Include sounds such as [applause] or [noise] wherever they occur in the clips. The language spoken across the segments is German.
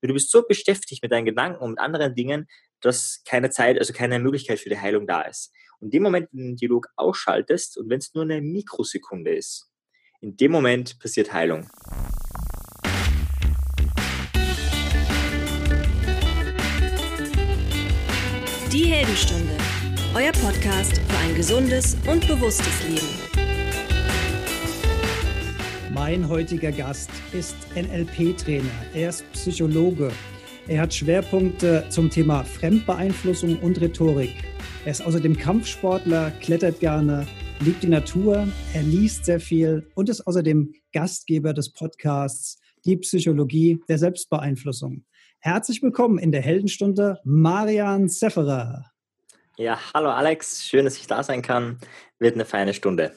Du bist so beschäftigt mit deinen Gedanken und mit anderen Dingen, dass keine Zeit, also keine Möglichkeit für die Heilung da ist. Und in dem Moment, wenn du den Dialog ausschaltest und wenn es nur eine Mikrosekunde ist, in dem Moment passiert Heilung. Die Heldenstunde, euer Podcast für ein gesundes und bewusstes Leben. Mein heutiger Gast ist NLP-Trainer. Er ist Psychologe. Er hat Schwerpunkte zum Thema Fremdbeeinflussung und Rhetorik. Er ist außerdem Kampfsportler, klettert gerne, liebt die Natur, er liest sehr viel und ist außerdem Gastgeber des Podcasts Die Psychologie der Selbstbeeinflussung. Herzlich willkommen in der Heldenstunde, Marian Sefferer. Ja, hallo Alex, schön, dass ich da sein kann. Wird eine feine Stunde.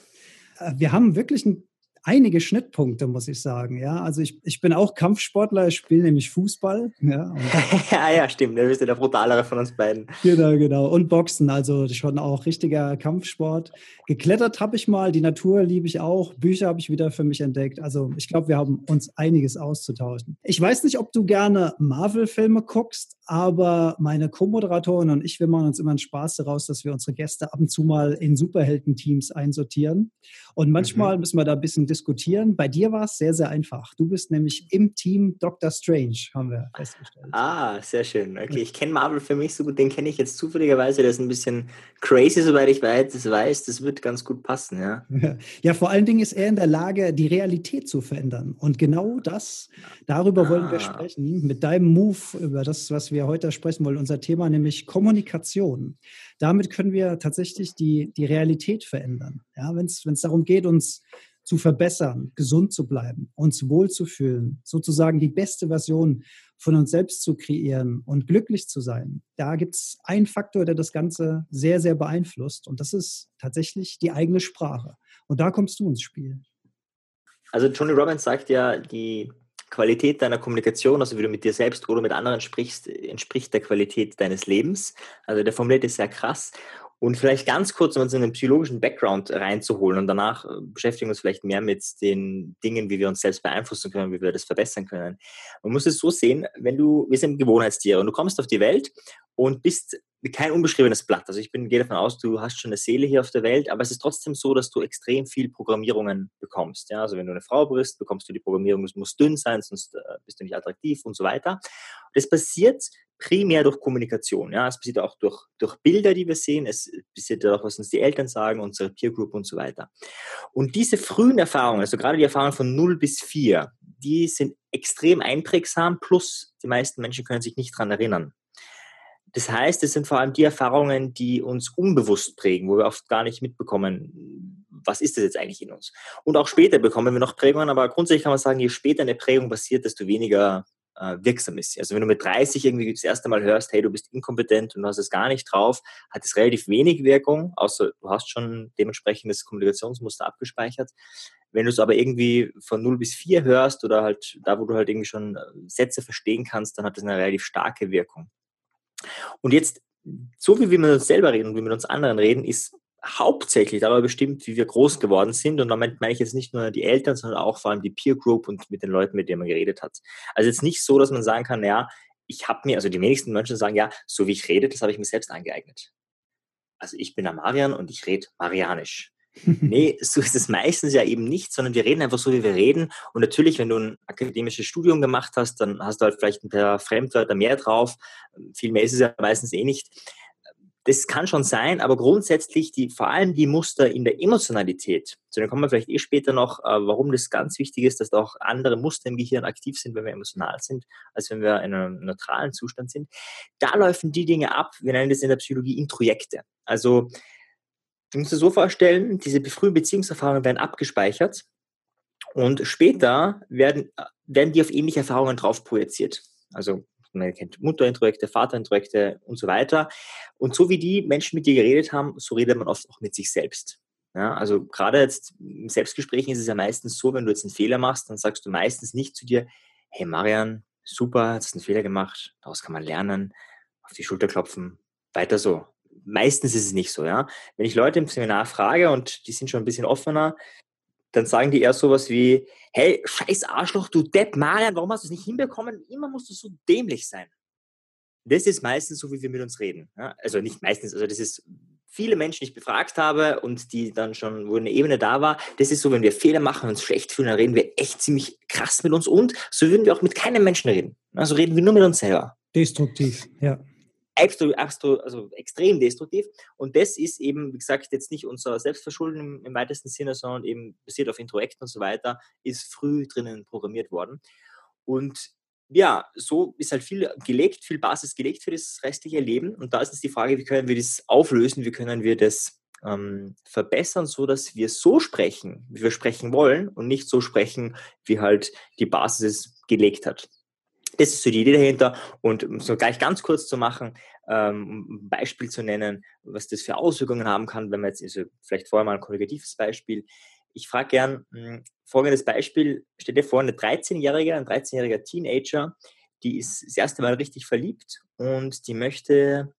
Äh, wir haben wirklich ein einige Schnittpunkte, muss ich sagen. Ja, also ich, ich bin auch Kampfsportler, ich spiele nämlich Fußball. Ja, [laughs] ja, ja, stimmt. Du bist ja der brutalere von uns beiden. Genau, genau. Und Boxen, also schon auch richtiger Kampfsport. Geklettert habe ich mal, die Natur liebe ich auch, Bücher habe ich wieder für mich entdeckt. Also ich glaube, wir haben uns einiges auszutauschen. Ich weiß nicht, ob du gerne Marvel-Filme guckst, aber meine Co-Moderatorin und ich, wir machen uns immer einen Spaß daraus, dass wir unsere Gäste ab und zu mal in Superhelden-Teams einsortieren. Und manchmal mhm. müssen wir da ein bisschen diskutieren. Bei dir war es sehr, sehr einfach. Du bist nämlich im Team Doctor Strange, haben wir festgestellt. Ah, sehr schön. Okay, ich kenne Marvel für mich so gut, den kenne ich jetzt zufälligerweise. Der ist ein bisschen crazy, soweit ich weiß. Das weiß, das wird ganz gut passen, ja. [laughs] Ja, vor allen Dingen ist er in der Lage, die Realität zu verändern. Und genau das, darüber ah. wollen wir ah. sprechen, mit deinem Move, über das, was wir heute sprechen wollen, unser Thema, nämlich Kommunikation. Damit können wir tatsächlich die, die Realität verändern. Ja, wenn es darum geht, uns zu verbessern, gesund zu bleiben, uns wohlzufühlen, sozusagen die beste Version von uns selbst zu kreieren und glücklich zu sein. Da gibt es einen Faktor, der das Ganze sehr, sehr beeinflusst und das ist tatsächlich die eigene Sprache. Und da kommst du ins Spiel. Also Tony Robbins sagt ja, die Qualität deiner Kommunikation, also wie du mit dir selbst oder mit anderen sprichst, entspricht der Qualität deines Lebens. Also der formuliert ist sehr krass. Und vielleicht ganz kurz, um uns in den psychologischen Background reinzuholen und danach äh, beschäftigen wir uns vielleicht mehr mit den Dingen, wie wir uns selbst beeinflussen können, wie wir das verbessern können. Man muss es so sehen, wenn du, wir sind Gewohnheitstiere und du kommst auf die Welt und bist kein unbeschriebenes Blatt. Also ich bin, gehe davon aus, du hast schon eine Seele hier auf der Welt, aber es ist trotzdem so, dass du extrem viel Programmierungen bekommst. Ja? Also wenn du eine Frau bist, bekommst du die Programmierung, es muss dünn sein, sonst äh, bist du nicht attraktiv und so weiter. Das passiert primär durch Kommunikation. Ja, es passiert auch durch, durch Bilder, die wir sehen. Es passiert auch, was uns die Eltern sagen, unsere Peer Group und so weiter. Und diese frühen Erfahrungen, also gerade die Erfahrungen von 0 bis 4, die sind extrem einprägsam, plus die meisten Menschen können sich nicht dran erinnern. Das heißt, es sind vor allem die Erfahrungen, die uns unbewusst prägen, wo wir oft gar nicht mitbekommen, was ist das jetzt eigentlich in uns. Und auch später bekommen wir noch Prägungen, aber grundsätzlich kann man sagen, je später eine Prägung passiert, desto weniger äh, wirksam ist. Also wenn du mit 30 irgendwie das erste Mal hörst, hey, du bist inkompetent und du hast es gar nicht drauf, hat es relativ wenig Wirkung, außer du hast schon dementsprechendes Kommunikationsmuster abgespeichert. Wenn du es aber irgendwie von 0 bis 4 hörst oder halt da, wo du halt irgendwie schon äh, Sätze verstehen kannst, dann hat das eine relativ starke Wirkung. Und jetzt, so wie wir mit uns selber reden und wie wir mit uns anderen reden, ist hauptsächlich darüber bestimmt, wie wir groß geworden sind. Und damit meine ich jetzt nicht nur die Eltern, sondern auch vor allem die Peer Group und mit den Leuten, mit denen man geredet hat. Also jetzt nicht so, dass man sagen kann, ja, ich habe mir, also die wenigsten Menschen sagen, ja, so wie ich rede, das habe ich mir selbst angeeignet. Also ich bin der Marian und ich rede marianisch. Nee, so ist es meistens ja eben nicht, sondern wir reden einfach so, wie wir reden. Und natürlich, wenn du ein akademisches Studium gemacht hast, dann hast du halt vielleicht ein paar Fremdwörter mehr drauf. Viel mehr ist es ja meistens eh nicht das kann schon sein, aber grundsätzlich die, vor allem die Muster in der Emotionalität, zu denen kommen wir vielleicht eh später noch, äh, warum das ganz wichtig ist, dass da auch andere Muster im Gehirn aktiv sind, wenn wir emotional sind, als wenn wir in einem neutralen Zustand sind. Da laufen die Dinge ab, wir nennen das in der Psychologie Introjekte. Also, du musst dir so vorstellen, diese frühen Beziehungserfahrungen werden abgespeichert und später werden, äh, werden die auf ähnliche Erfahrungen drauf projiziert. Also man kennt Mutterintrojekte, Vaterintrojekte und so weiter. Und so wie die Menschen mit dir geredet haben, so redet man oft auch mit sich selbst. Ja, also gerade jetzt im Selbstgespräch ist es ja meistens so, wenn du jetzt einen Fehler machst, dann sagst du meistens nicht zu dir, hey Marian, super, hast einen Fehler gemacht, daraus kann man lernen, auf die Schulter klopfen, weiter so. Meistens ist es nicht so, ja. Wenn ich Leute im Seminar frage und die sind schon ein bisschen offener, dann sagen die eher sowas wie, hey, scheiß Arschloch, du Depp, Marian, warum hast du es nicht hinbekommen? Immer musst du so dämlich sein. Das ist meistens so, wie wir mit uns reden. Ja? Also nicht meistens, also das ist viele Menschen, die ich befragt habe und die dann schon, wo eine Ebene da war, das ist so, wenn wir Fehler machen und uns schlecht fühlen, dann reden wir echt ziemlich krass mit uns und so würden wir auch mit keinem Menschen reden. Also reden wir nur mit uns selber. Destruktiv, ja also extrem destruktiv. Und das ist eben, wie gesagt, jetzt nicht unser Selbstverschulden im, weitesten Sinne, sondern eben basiert auf Introekten und so weiter, ist früh drinnen programmiert worden. Und ja, so ist halt viel gelegt, viel Basis gelegt für das restliche Leben. Und da ist jetzt die Frage, wie können wir das auflösen, wie können wir das ähm, verbessern, so dass wir so sprechen, wie wir sprechen wollen und nicht so sprechen, wie halt die Basis gelegt hat. Das ist so die Idee dahinter. Und um so gleich ganz kurz zu machen, ähm, um ein Beispiel zu nennen, was das für Auswirkungen haben kann, wenn man jetzt, also vielleicht vorher mal ein kommunikatives Beispiel. Ich frage gern hm, folgendes Beispiel. Stell dir vor, eine 13-Jährige, ein 13-jähriger Teenager, die ist das erste Mal richtig verliebt und die möchte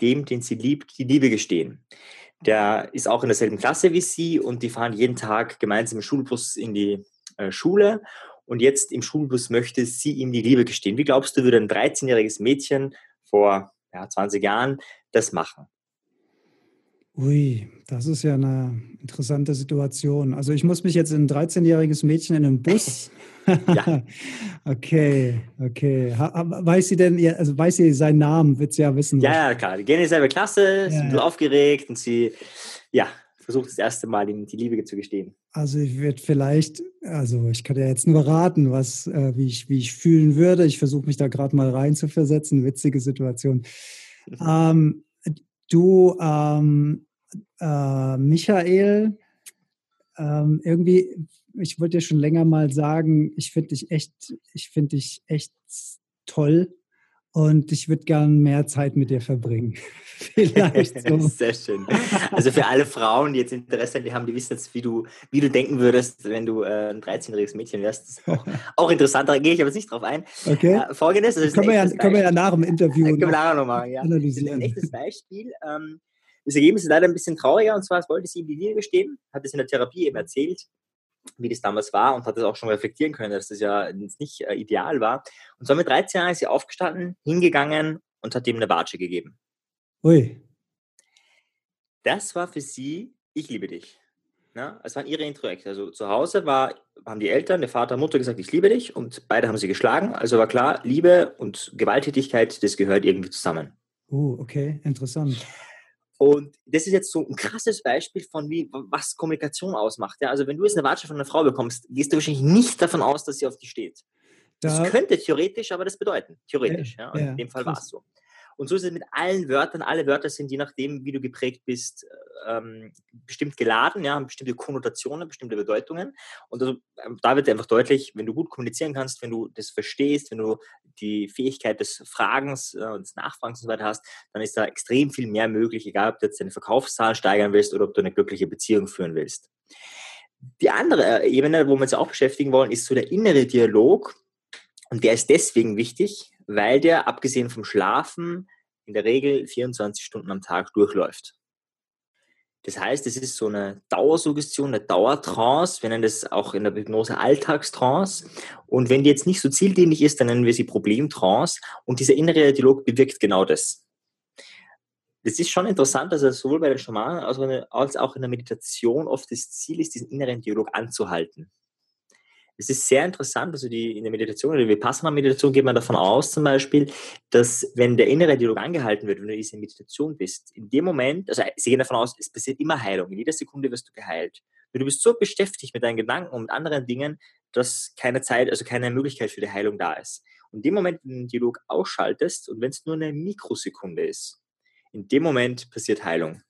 dem, den sie liebt, die Liebe gestehen. Der ist auch in derselben Klasse wie sie und die fahren jeden Tag gemeinsam im Schulbus in die äh, Schule und jetzt im Schulbus möchte sie ihm die Liebe gestehen. Wie glaubst du, würde ein 13-jähriges Mädchen vor ja, 20 Jahren das machen? Ui, das ist ja eine interessante Situation. Also ich muss mich jetzt in ein 13-jähriges Mädchen in einem Bus. [laughs] ja. [laughs] okay, okay. weiß sie denn, also weiß sie seinen Namen, wird sie ja wissen. Ja, ja, klar. Die gehen in dieselbe Klasse, ja, sind ja. aufgeregt und sie, ja, versucht das erste Mal ihm die Liebe zu gestehen? Also ich würde vielleicht, also ich kann ja jetzt nur raten, was, äh, wie, ich, wie ich fühlen würde. Ich versuche mich da gerade mal rein zu versetzen. Witzige Situation. [laughs] Ähm, du, ähm, äh, Michael, ähm, irgendwie, ich wollte dir schon länger mal sagen, ich finde dich echt, ich finde dich echt toll und ich würde gern mehr Zeit mit dir verbringen. [laughs] Vielleicht so. [laughs] Sehr schön. Also für alle Frauen, die jetzt Interesse haben, die wissen jetzt, wie du, wie du denken würdest, wenn du äh, ein 13-jähriges Mädchen wärst. Das ist auch, [laughs] auch interessant, da gehe ich aber nicht drauf ein. Okay. Äh, Folgendes. Also können, wir ja, können wir ja nach dem Interview können wir noch machen, ja. analysieren. Das ist ein echtes Beispiel. Ähm, das Ergebnis ist leider ein bisschen trauriger und zwar, es wollte sie ihm die Liebe gestehen, hat es in der Therapie eben erzählt wie das damals war und hat das auch schon reflektieren können, dass das ja nicht äh, ideal war. Und so mit 13 Jahren ist sie aufgestanden, hingegangen und hat ihm eine Watsche gegeben. Ui. Das war für sie, ich liebe dich. Ja, es waren ihre Introjekte. Also zu Hause war, haben die Eltern, der Vater, Mutter gesagt, ich liebe dich und beide haben sie geschlagen. Also war klar, Liebe und Gewalttätigkeit, das gehört irgendwie zusammen. Uh, okay, interessant. Und das ist jetzt so ein krasses Beispiel von wie, was Kommunikation ausmacht. Ja, also wenn du jetzt eine Watsche von einer Frau bekommst, gehst du wahrscheinlich nicht davon aus, dass sie auf dich steht. Da, das könnte theoretisch aber das bedeuten. Theoretisch. Ja, ja, in dem Fall war es so. Und so ist es mit allen Wörtern. Alle Wörter sind, je nachdem, wie du geprägt bist, ähm, bestimmt geladen, ja, haben bestimmte Konnotationen, bestimmte Bedeutungen. Und also, ähm, da wird einfach deutlich, wenn du gut kommunizieren kannst, wenn du das verstehst, wenn du die Fähigkeit des Fragens äh, und des Nachfragens und so weiter hast, dann ist da extrem viel mehr möglich, egal ob du jetzt deine Verkaufszahlen steigern willst oder ob du eine glückliche Beziehung führen willst. Die andere äh, Ebene, wo wir uns auch beschäftigen wollen, ist so der innere Dialog. Und der ist deswegen wichtig, weil der abgesehen vom Schlafen in der Regel 24 Stunden am Tag durchläuft. Das heißt, es ist so eine Dauersuggestion, eine Dauertrance. Wir nennen das auch in der Hypnose Alltagstrance. Und wenn die jetzt nicht so zieldienlich ist, dann nennen wir sie Problemtrance. Und dieser innere Dialog bewirkt genau das. Das ist schon interessant, dass es sowohl bei den Schamanen als auch in der Meditation oft das Ziel ist, diesen inneren Dialog anzuhalten es ist sehr interessant, also die, in der Meditation oder Vipassana-Meditation geht man davon aus zum Beispiel, dass wenn der innere Dialog angehalten wird, wenn du in dieser Meditation bist, in dem Moment, also sie gehen davon aus, es passiert immer Heilung, in jeder Sekunde wirst du geheilt. Du bist so beschäftigt mit deinen Gedanken und mit anderen Dingen, dass keine Zeit, also keine Möglichkeit für die Heilung da ist. Und in dem Moment, wenn du den Dialog ausschaltest und wenn es nur eine Mikrosekunde ist, in dem Moment passiert Heilung.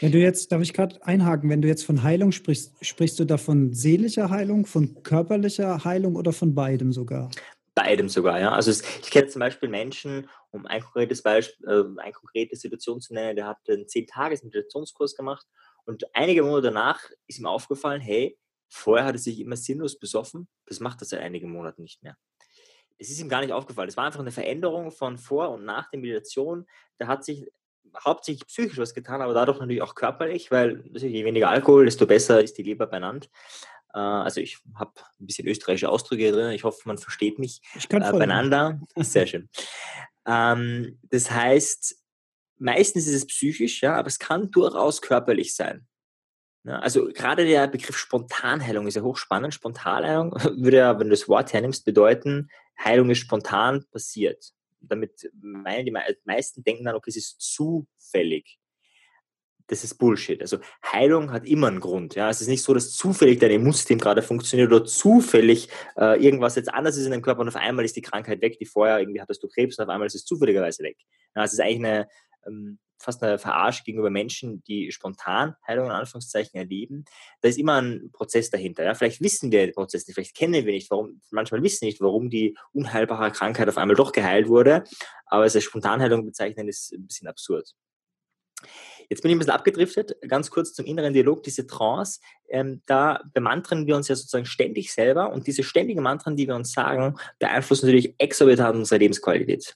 Wenn du jetzt, darf ich gerade einhaken, wenn du jetzt von Heilung sprichst, sprichst du da von seelischer Heilung, von körperlicher Heilung oder von beidem sogar? Beidem sogar, ja. Also ich kenne zum Beispiel Menschen, um ein konkretes Beispiel, äh, eine konkrete Situation zu nennen, der hat einen zehn Tages Meditationskurs gemacht und einige Monate danach ist ihm aufgefallen, hey, vorher hat er sich immer sinnlos besoffen, das macht er seit einigen Monaten nicht mehr. Das ist ihm gar nicht aufgefallen. Das war einfach eine Veränderung von vor und nach der Meditation. Da hat sich hauptsächlich psychisch was getan, aber dadurch natürlich auch körperlich, weil je weniger Alkohol, desto besser ist die Leber benannt. Äh, also ich habe ein bisschen österreichische Ausdrücke drin. Ich hoffe, man versteht mich ich kann äh, beieinander. [laughs] Sehr schön. Ähm, das heißt, meistens ist es psychisch, ja, aber es kann durchaus körperlich sein. Ja, also gerade der Begriff Spontanheilung ist ja hochspannend. Spontanheilung [laughs] würde ja, wenn du das Wort hernimmst, bedeuten, Heilung ist spontan passiert. Damit meinen die meisten denken dann, okay, es ist zufällig das ist Bullshit. Also Heilung hat immer einen Grund. Ja? Es ist nicht so, dass zufällig dein Immunsystem gerade funktioniert oder zufällig äh, irgendwas jetzt anders ist in deinem Körper und auf einmal ist die Krankheit weg, die vorher irgendwie hattest du Krebs und auf einmal ist es zufälligerweise weg. Ja, es ist eigentlich eine, ähm, fast eine Verarsche gegenüber Menschen, die spontan Heilung in Anführungszeichen erleben. Da ist immer ein Prozess dahinter. Ja? Vielleicht wissen wir den Prozess nicht, vielleicht kennen wir nicht, warum, manchmal wissen wir nicht, warum die unheilbare Krankheit auf einmal doch geheilt wurde, aber es als Spontanheilung bezeichnen ist ein bisschen absurd. Jetzt bin ich ein bisschen abgedriftet. Ganz kurz zum inneren Dialog, diese Trance. Ähm, da bemantern wir uns ja sozusagen ständig selber und diese ständigen Mantren, die wir uns sagen, beeinflussen natürlich exorbitant unsere Lebensqualität.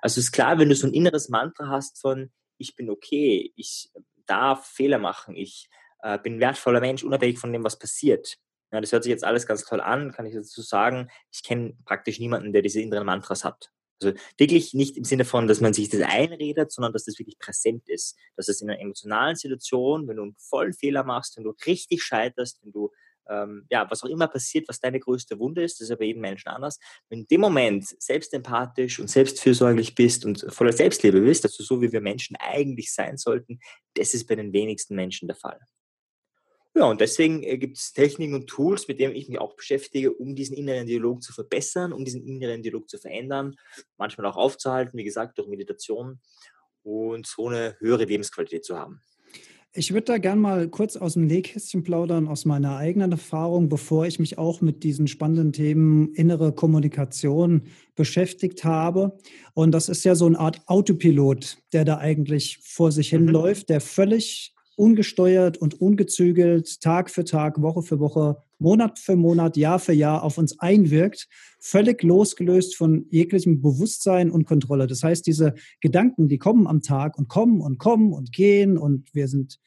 Also ist klar, wenn du so ein inneres Mantra hast von ich bin okay, ich darf Fehler machen, ich äh, bin ein wertvoller Mensch, unabhängig von dem, was passiert. Ja, das hört sich jetzt alles ganz toll an, kann ich dazu sagen. Ich kenne praktisch niemanden, der diese inneren Mantras hat. Also wirklich nicht im Sinne von, dass man sich das einredet, sondern dass das wirklich präsent ist. Dass es in einer emotionalen Situation, wenn du einen vollen Fehler machst, wenn du richtig scheiterst, wenn du ähm, ja, was auch immer passiert, was deine größte Wunde ist, das ist ja bei jedem Menschen anders. Wenn du in dem Moment selbstempathisch und selbstfürsorglich bist und voller Selbstliebe bist, also so wie wir Menschen eigentlich sein sollten, das ist bei den wenigsten Menschen der Fall. Ja, und deswegen äh, gibt es Techniken und Tools, mit denen ich mich auch beschäftige, um diesen inneren Dialog zu verbessern, um diesen inneren Dialog zu verändern, manchmal auch aufzuhalten, wie gesagt, durch Meditation und so eine höhere Lebensqualität zu haben. Ich würde da gerne mal kurz aus dem Nähkästchen plaudern, aus meiner eigenen Erfahrung, bevor ich mich auch mit diesen spannenden Themen innere Kommunikation beschäftigt habe. Und das ist ja so eine Art Autopilot, der da eigentlich vor sich mhm. hinläuft, der völlig ungesteuert und ungezügelt Tag für Tag, Woche für Woche, Monat für Monat, Jahr für Jahr auf uns einwirkt, völlig losgelöst von jeglichem Bewusstsein und Kontrolle. Das heißt, diese Gedanken, die kommen am Tag und kommen und kommen und gehen und wir sind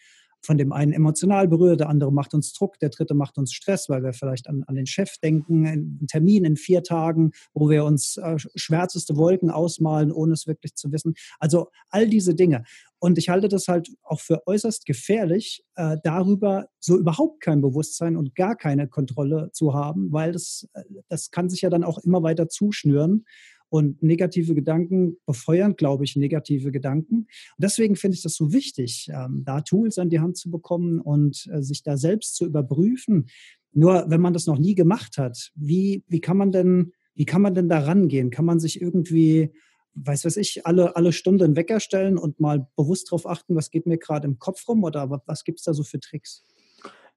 von dem einen emotional berührt, der andere macht uns Druck, der dritte macht uns Stress, weil wir vielleicht an, an den Chef denken, einen Termin in vier Tagen, wo wir uns äh, schwärzeste Wolken ausmalen, ohne es wirklich zu wissen. Also all diese Dinge. Und ich halte das halt auch für äußerst gefährlich, äh, darüber so überhaupt kein Bewusstsein und gar keine Kontrolle zu haben, weil das, äh, das kann sich ja dann auch immer weiter zuschnüren. Und negative Gedanken befeuern, glaube ich, negative Gedanken. Und deswegen finde ich das so wichtig, ähm, da Tools an die Hand zu bekommen und äh, sich da selbst zu überprüfen. Nur wenn man das noch nie gemacht hat, wie, wie kann man denn, wie kann man denn da rangehen? Kann man sich irgendwie weiß was ich, alle, alle Stunden Wecker stellen und mal bewusst darauf achten, was geht mir gerade im Kopf rum oder was gibt es da so für Tricks?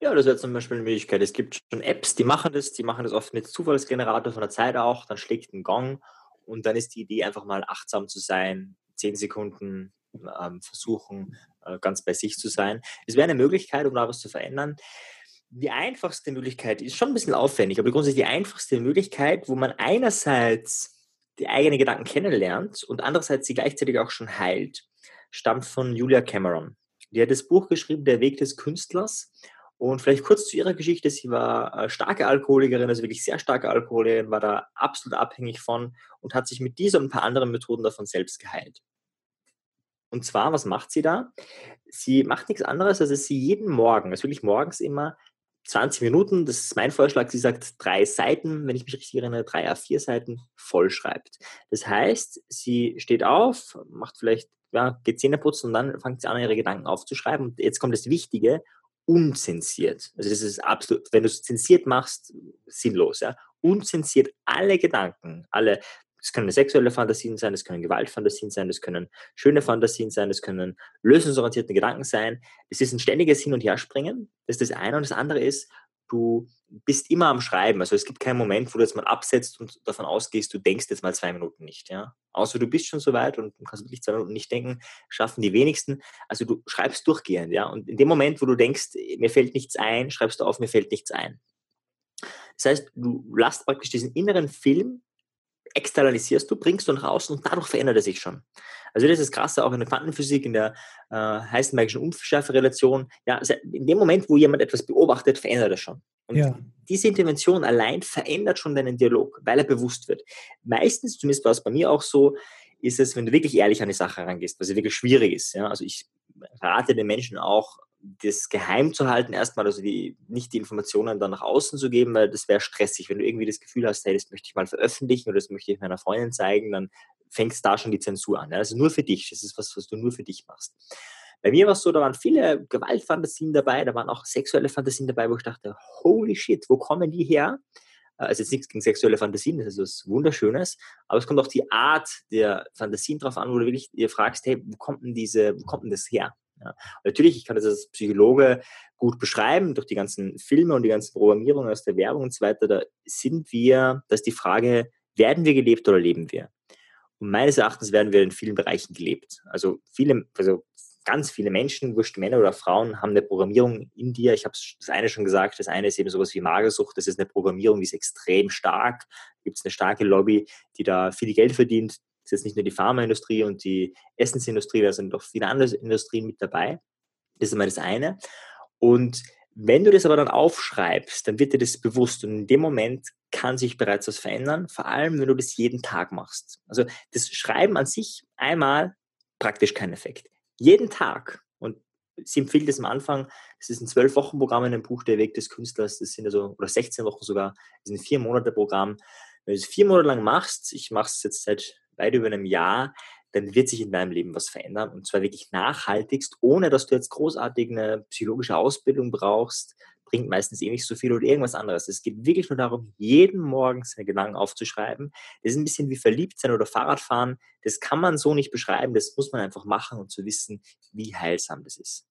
Ja, das wäre zum Beispiel eine Möglichkeit. Es gibt schon Apps, die machen das, die machen das oft mit Zufallsgenerator von der Zeit auch, dann schlägt ein Gong und dann ist die Idee einfach mal achtsam zu sein, zehn Sekunden ähm, versuchen, äh, ganz bei sich zu sein. Es wäre eine Möglichkeit, um da was zu verändern. Die einfachste Möglichkeit ist schon ein bisschen aufwendig, aber grundsätzlich die einfachste Möglichkeit, wo man einerseits die eigenen Gedanken kennenlernt und andererseits sie gleichzeitig auch schon heilt, stammt von Julia Cameron. Die hat das Buch geschrieben, Der Weg des Künstlers. Und vielleicht kurz zu ihrer Geschichte. Sie war äh, starke Alkoholikerin, also wirklich sehr starke Alkoholikerin, war da absolut abhängig von und hat sich mit dieser und ein paar anderen Methoden davon selbst geheilt. Und zwar, was macht sie da? Sie macht nichts anderes, als dass sie jeden Morgen, also wirklich morgens immer 20 Minuten, das ist mein Vorschlag, sie sagt drei Seiten, wenn ich mich richtig erinnere, drei A4 Seiten vollschreibt. Das heißt, sie steht auf, macht vielleicht, ja, geht Zähne putzen und dann fängt sie an, ihre Gedanken aufzuschreiben. Und jetzt kommt das Wichtige, unzensiert. Also das ist absolut, wenn du es zensiert machst, sinnlos, ja. Unzensiert alle Gedanken, alle, es können sexuelle Fantasien sein, es können Gewaltfantasien sein, es können schöne Fantasien sein, es können lösungsorientierte Gedanken sein. Es ist ein ständiges Hin- und Herspringen. Das ist das eine. Und das andere ist, du bist immer am Schreiben. Also es gibt keinen Moment, wo du jetzt mal absetzt und davon ausgehst, du denkst jetzt mal zwei Minuten nicht. Ja? Außer du bist schon so weit und kannst wirklich zwei Minuten nicht denken, schaffen die wenigsten. Also du schreibst durchgehend. Ja? Und in dem Moment, wo du denkst, mir fällt nichts ein, schreibst du auf, mir fällt nichts ein. Das heißt, du lässt praktisch diesen inneren Film externalisierst du, bringst du nach außen und dadurch verändert er sich schon. Also das ist krass, auch in der Quantenphysik, in der äh, Heisenbergischen Unschärferelation. Ja, also in dem Moment, wo jemand etwas beobachtet, verändert er schon. Und ja. diese Intervention allein verändert schon deinen Dialog, weil er bewusst wird. Meistens, zumindest war es bei mir auch so, ist es, wenn du wirklich ehrlich an die Sache herangehst, was ja wirklich schwierig ist. Ja? Also ich rate den Menschen auch, das geheim zu halten, erstmal, also die, nicht die Informationen dann nach außen zu geben, weil das wäre stressig. Wenn du irgendwie das Gefühl hast, hey, das möchte ich mal veröffentlichen oder das möchte ich meiner Freundin zeigen, dann fängst da schon die Zensur an. Ist nur für dich. Das ist was, was du nur für dich machst. Bei mir war es so, da waren viele Gewaltfantasien dabei, da waren auch sexuelle Fantasien dabei, wo ich dachte, holy shit, wo kommen die her? Also jetzt nichts gegen sexuelle Fantasien, das ist was Wunderschönes, aber es kommt auch die Art der Fantasien drauf an, wo du wirklich dir fragst, hey, wo kommt denn diese, wo kommt denn das her? Ja. Natürlich, ich kann das als Psychologe gut beschreiben, durch die ganzen Filme und die ganzen Programmierungen aus der Werbung und so weiter, da sind wir, dass die Frage, werden wir gelebt oder leben wir? Und meines Erachtens werden wir in vielen Bereichen gelebt. Also viele, also ganz viele Menschen, wurscht Männer oder Frauen, haben eine Programmierung in dir. Ich habe das eine schon gesagt, das eine ist eben sowas wie Magersucht, das ist eine Programmierung, die ist extrem stark. Da gibt es eine starke Lobby, die da viel Geld verdient. Ist jetzt nicht nur die Pharmaindustrie und die Essensindustrie, da sind doch viele andere Industrien mit dabei. Das ist immer das eine. Und wenn du das aber dann aufschreibst, dann wird dir das bewusst und in dem Moment kann sich bereits was verändern, vor allem wenn du das jeden Tag machst. Also das Schreiben an sich einmal praktisch kein Effekt. Jeden Tag, und sie empfiehlt es am Anfang, das ist ein zwölf Wochen Programm in einem Buch Der Weg des Künstlers, das sind also, oder 16 Wochen sogar, das ist ein vier Monate Programm. Wenn du es vier Monate lang machst, ich mache es jetzt seit weit über einem Jahr, dann wird sich in deinem Leben was verändern und zwar wirklich nachhaltigst, ohne dass du jetzt großartig eine psychologische Ausbildung brauchst, bringt meistens eh nicht so viel oder irgendwas anderes. Es geht wirklich nur darum, jeden Morgen seine Gedanken aufzuschreiben. Das ist ein bisschen wie verliebt sein oder Fahrradfahren. Das kann man so nicht beschreiben. Das muss man einfach machen und zu wissen, wie heilsam das ist.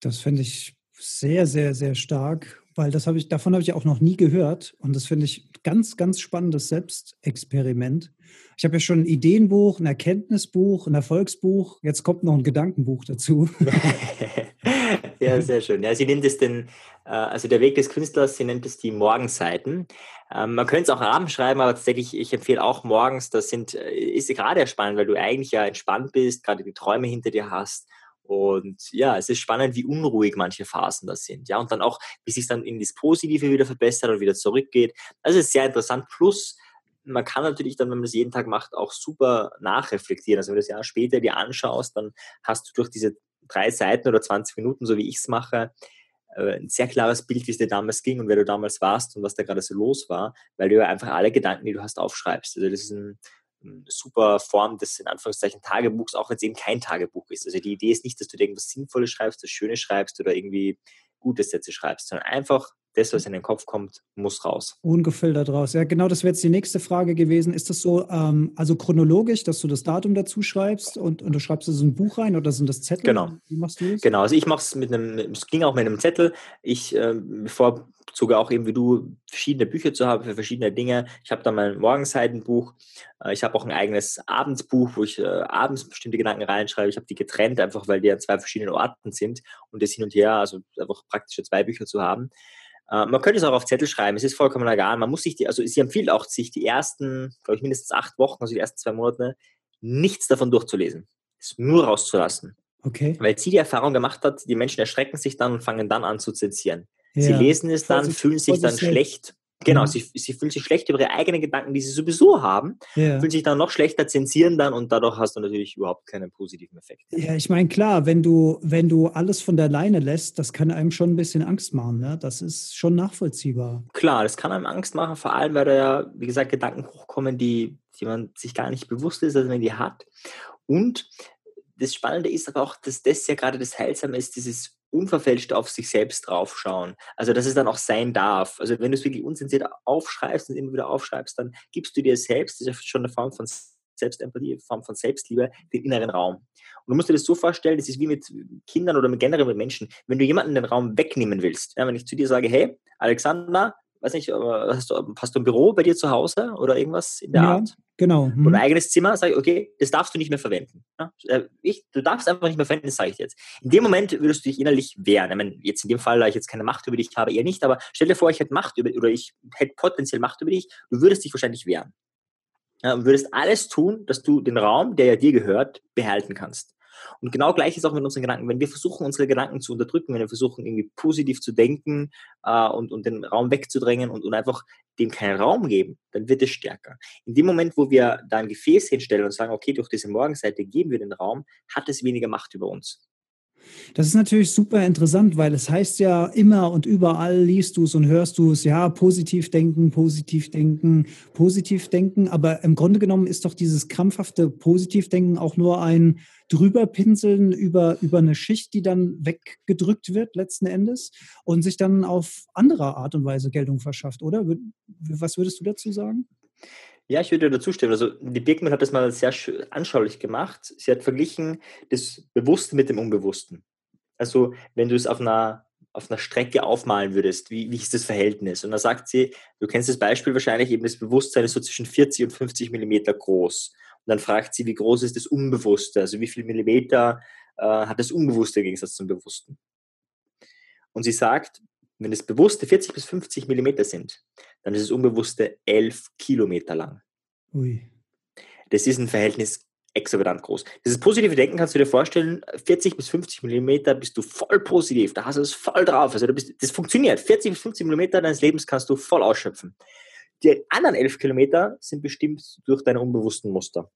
Das finde ich sehr, sehr, sehr stark, weil das habe ich, davon habe ich auch noch nie gehört. Und das finde ich ganz, ganz spannendes Selbstexperiment. Ich habe ja schon ein Ideenbuch, ein Erkenntnisbuch, ein Erfolgsbuch. Jetzt kommt noch ein Gedankenbuch dazu. [laughs] ja, sehr schön. Ja, sie nennt es den, äh, also der Weg des Künstlers, sie nennt es die Morgenseiten. Ähm, man könnte es auch abends schreiben, aber tatsächlich, ich empfehle auch morgens, das sind, äh, ist gerade spannend, weil du eigentlich ja entspannt bist, gerade die Träume hinter dir hast und ja, es ist spannend, wie unruhig manche Phasen das sind. Ja, und dann auch, wie sich dann in das Positive wieder verbessert und wieder zurückgeht. Also es ist sehr interessant. Plus, man kann natürlich dann, wenn man das jeden Tag macht, auch super nachreflektieren. Also wenn du das Jahr später dir anschaust, dann hast du durch diese drei Seiten oder 20 Minuten, so wie ich es mache, äh, ein sehr klares Bild, wie es dir damals ging und wer du damals warst und was da gerade so los war, weil du ja einfach alle Gedanken, die du hast, aufschreibst. Also das ist ein, super Form des in Anführungszeichen Tagebuchs, auch wenn es eben kein Tagebuch ist. Also die Idee ist nicht, dass du irgendwas Sinnvolles schreibst, das Schöne schreibst oder irgendwie gute Sätze schreibst, sondern einfach das, was in den Kopf kommt, muss raus. Ungefiltert raus. Ja, genau, das wäre jetzt die nächste Frage gewesen. Ist das so, ähm, also chronologisch, dass du das Datum dazu schreibst und, und du schreibst es in ein Buch rein oder sind das Zettel? Genau. Wie machst du das? Genau, also ich mache es mit einem, es ging auch mit einem Zettel. Ich äh, bevorzuge auch eben wie du verschiedene Bücher zu haben für verschiedene Dinge. Ich habe da mein Morgenseitenbuch. Äh, ich habe auch ein eigenes Abendsbuch, wo ich äh, abends bestimmte Gedanken reinschreibe. Ich habe die getrennt, einfach weil die an zwei verschiedenen Orten sind und das hin und her, also einfach praktische zwei Bücher zu haben. Äh, man könnte es auch auf Zettel schreiben, es ist vollkommen egal. Man muss sich die, also sie empfiehlt auch, sich die ersten, glaube ich, mindestens acht Wochen, also die ersten zwei Monate, nichts davon durchzulesen. Es nur rauszulassen. Okay. Weil sie die Erfahrung gemacht hat, die Menschen erschrecken sich dann und fangen dann an zu zensieren. Ja. Sie lesen es dann, fühlen sich dann schlecht Genau, mhm. sie, sie fühlen sich schlecht über ihre eigenen Gedanken, die sie sowieso haben, ja. fühlen sich dann noch schlechter, zensieren dann und dadurch hast du natürlich überhaupt keinen positiven Effekt. Ja, ich meine, klar, wenn du, wenn du alles von der Leine lässt, das kann einem schon ein bisschen Angst machen. Ne? Das ist schon nachvollziehbar. Klar, das kann einem Angst machen, vor allem, weil da ja, wie gesagt, Gedanken hochkommen, die, die man sich gar nicht bewusst ist, dass man die hat. Und das Spannende ist aber auch, dass das ja gerade das Heilsame ist, dieses unverfälscht auf sich selbst draufschauen. Also, dass es dann auch sein darf. Also, wenn du es wirklich unzensiert aufschreibst und immer wieder aufschreibst, dann gibst du dir selbst, das ist ja schon eine Form von Selbstempathie, eine Form von Selbstliebe, den inneren Raum. Und du musst dir das so vorstellen, das ist wie mit Kindern oder mit generell mit Menschen. Wenn du jemanden den Raum wegnehmen willst, ja, wenn ich zu dir sage, hey, Alexander, weiß nicht, hast du, hast du ein Büro bei dir zu Hause oder irgendwas in der ja, Art? Genau. Hm. Oder ein eigenes Zimmer, sage ich, okay, das darfst du nicht mehr verwenden. Ja? Äh, ich, du darfst einfach nicht mehr verwenden, sage ich jetzt. In dem Moment würdest du dich innerlich wehren. Ich meine, jetzt in dem Fall, da ich jetzt keine Macht über dich habe, eher nicht, aber stell dir vor, ich hätte Macht über, oder ich hätte potenziell Macht über dich, du würdest dich wahrscheinlich wehren. ja, und würdest alles tun, dass du den Raum, der ja dir gehört, behalten kannst. Und genau gleich ist auch mit unseren Gedanken. Wenn wir versuchen, unsere Gedanken zu unterdrücken, wenn wir versuchen, irgendwie positiv zu denken äh, und, und den Raum wegzudrängen und, und einfach dem keinen Raum geben, dann wird es stärker. In dem Moment, wo wir da ein Gefäß hinstellen und sagen, okay, durch diese Morgenseite geben wir den Raum, hat es weniger Macht über uns. Das ist natürlich super interessant, weil es heißt ja immer und überall liest du es und hörst du es, ja, positiv denken, positiv denken, positiv denken. Aber im Grunde genommen ist doch dieses krampfhafte Positivdenken auch nur ein drüberpinseln über, über eine Schicht, die dann weggedrückt wird letzten Endes und sich dann auf andere Art und Weise Geltung verschafft, oder? Was würdest du dazu sagen? Ja, ich würde dazu stimmen. Also die Birkmann hat das mal sehr anschaulich gemacht. Sie hat verglichen das Bewusste mit dem Unbewussten. Also wenn du es auf einer, auf einer Strecke aufmalen würdest, wie, wie ist das Verhältnis? Und da sagt sie, du kennst das Beispiel wahrscheinlich, eben das Bewusstsein ist so zwischen 40 und 50 Millimeter groß. Und dann fragt sie, wie groß ist das Unbewusste? Also wie viel Millimeter äh, hat das Unbewusste im Gegensatz zum Bewussten? Und sie sagt, wenn das Bewusste 40 bis 50 Millimeter sind, dann ist das Unbewusste 11 Kilometer lang. Ui. Das ist ein Verhältnis exorbitant groß. Dieses positive Denken kannst du dir vorstellen, 40 bis 50 Millimeter bist du voll positiv, da hast du es voll drauf. Also bist, das funktioniert. 40 bis 50 Millimeter deines Lebens kannst du voll ausschöpfen. Die anderen 11 Kilometer sind bestimmt durch deine unbewussten Muster.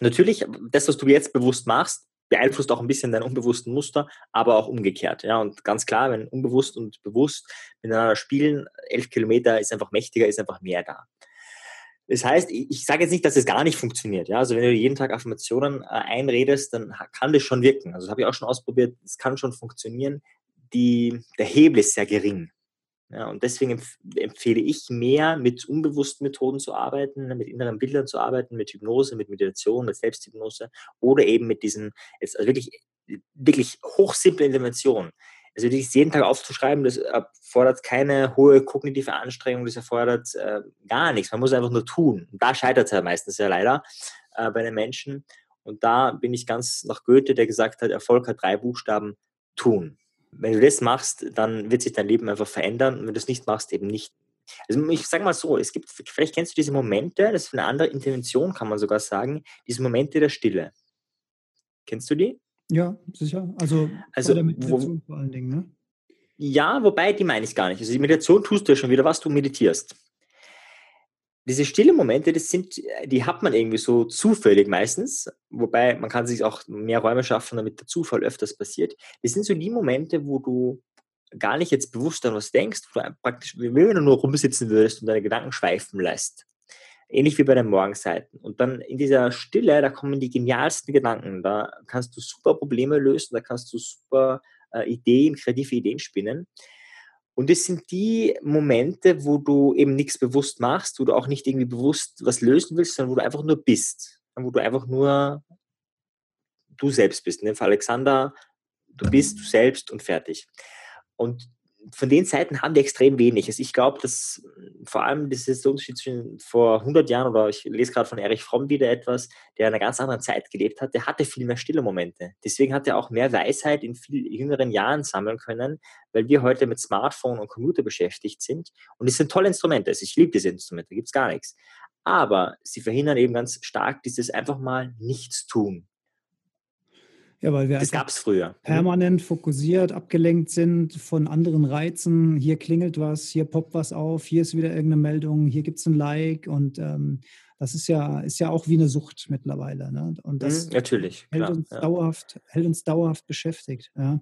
Natürlich, das, was du jetzt bewusst machst, beeinflusst auch ein bisschen deine unbewussten Muster, aber auch umgekehrt. Ja, und ganz klar, wenn unbewusst und bewusst miteinander spielen, 11 Kilometer ist einfach mächtiger, ist einfach mehr da. Das heißt, ich sage jetzt nicht, dass es gar nicht funktioniert. Ja? Also wenn du jeden Tag Affirmationen äh, einredest, dann kann das schon wirken. Also das habe ich auch schon ausprobiert. Es kann schon funktionieren. Die, der Hebel ist sehr gering. Ja, und deswegen empf empfehle ich mehr, mit unbewussten Methoden zu arbeiten, mit inneren Bildern zu arbeiten, mit Hypnose, mit Meditation, mit Selbsthypnose oder eben mit diesen also wirklich, wirklich hochsimple Interventionen. Also dich jeden Tag aufzuschreiben, das erfordert keine hohe kognitive Anstrengung, das erfordert äh, gar nichts. Man muss einfach nur tun. Und da scheitert es ja meistens ja leider äh, bei den Menschen. Und da bin ich ganz nach Goethe, der gesagt hat, Erfolg hat drei Buchstaben, tun. Wenn du das machst, dann wird sich dein Leben einfach verändern. Und wenn du es nicht machst, eben nicht. Also ich sage mal so, es gibt, vielleicht kennst du diese Momente, das ist eine andere Intervention, kann man sogar sagen, diese Momente der Stille. Kennst du die? Ja, sicher. Also, also der Meditation wo, vor allen Dingen, ne? Ja, wobei, die meine ich gar nicht. Also die Meditation tust du ja schon wieder, was du meditierst. Diese stille Momente, das sind, die hat man irgendwie so zufällig meistens, wobei man kann sich auch mehr Räume schaffen, damit der Zufall öfters passiert. Das sind so die Momente, wo du gar nicht jetzt bewusst an was denkst, wo du praktisch, wenn du nur rumsitzen würdest und deine Gedanken schweifen lässt ähnlich wie bei den Morgenseiten. Und dann in dieser Stille, da kommen die genialsten Gedanken. Da kannst du super Probleme lösen, da kannst du super äh, Ideen, kreative Ideen spinnen. Und es sind die Momente, wo du eben nichts bewusst machst, wo du auch nicht irgendwie bewusst was lösen willst, sondern wo du einfach nur bist. Wo du einfach nur du selbst bist. In dem Fall Alexander, du bist du selbst und fertig. Und von den Seiten haben die extrem wenig. Also ich glaube, dass vor allem das ist der Unterschied zwischen vor 100 Jahren oder ich lese gerade von Erich Fromm wieder etwas, der in einer ganz anderen Zeit gelebt hat, der hatte viel mehr stille Momente. Deswegen hat er auch mehr Weisheit in viel jüngeren Jahren sammeln können, weil wir heute mit Smartphone und Computer beschäftigt sind. Und es sind tolle Instrumente. Also ich liebe diese Instrumente, da gibt es gar nichts. Aber sie verhindern eben ganz stark dieses einfach mal nichts tun. Ja, weil wir das gab es früher. Mhm. permanent fokussiert, abgelenkt sind von anderen Reizen. Hier klingelt was, hier poppt was auf, hier ist wieder irgendeine Meldung, hier gibt es ein Like und ähm, das ist ja, ist ja auch wie eine Sucht mittlerweile. Ne? Und das mhm, natürlich, hält, klar, uns ja. dauerhaft, hält uns dauerhaft beschäftigt. Ja.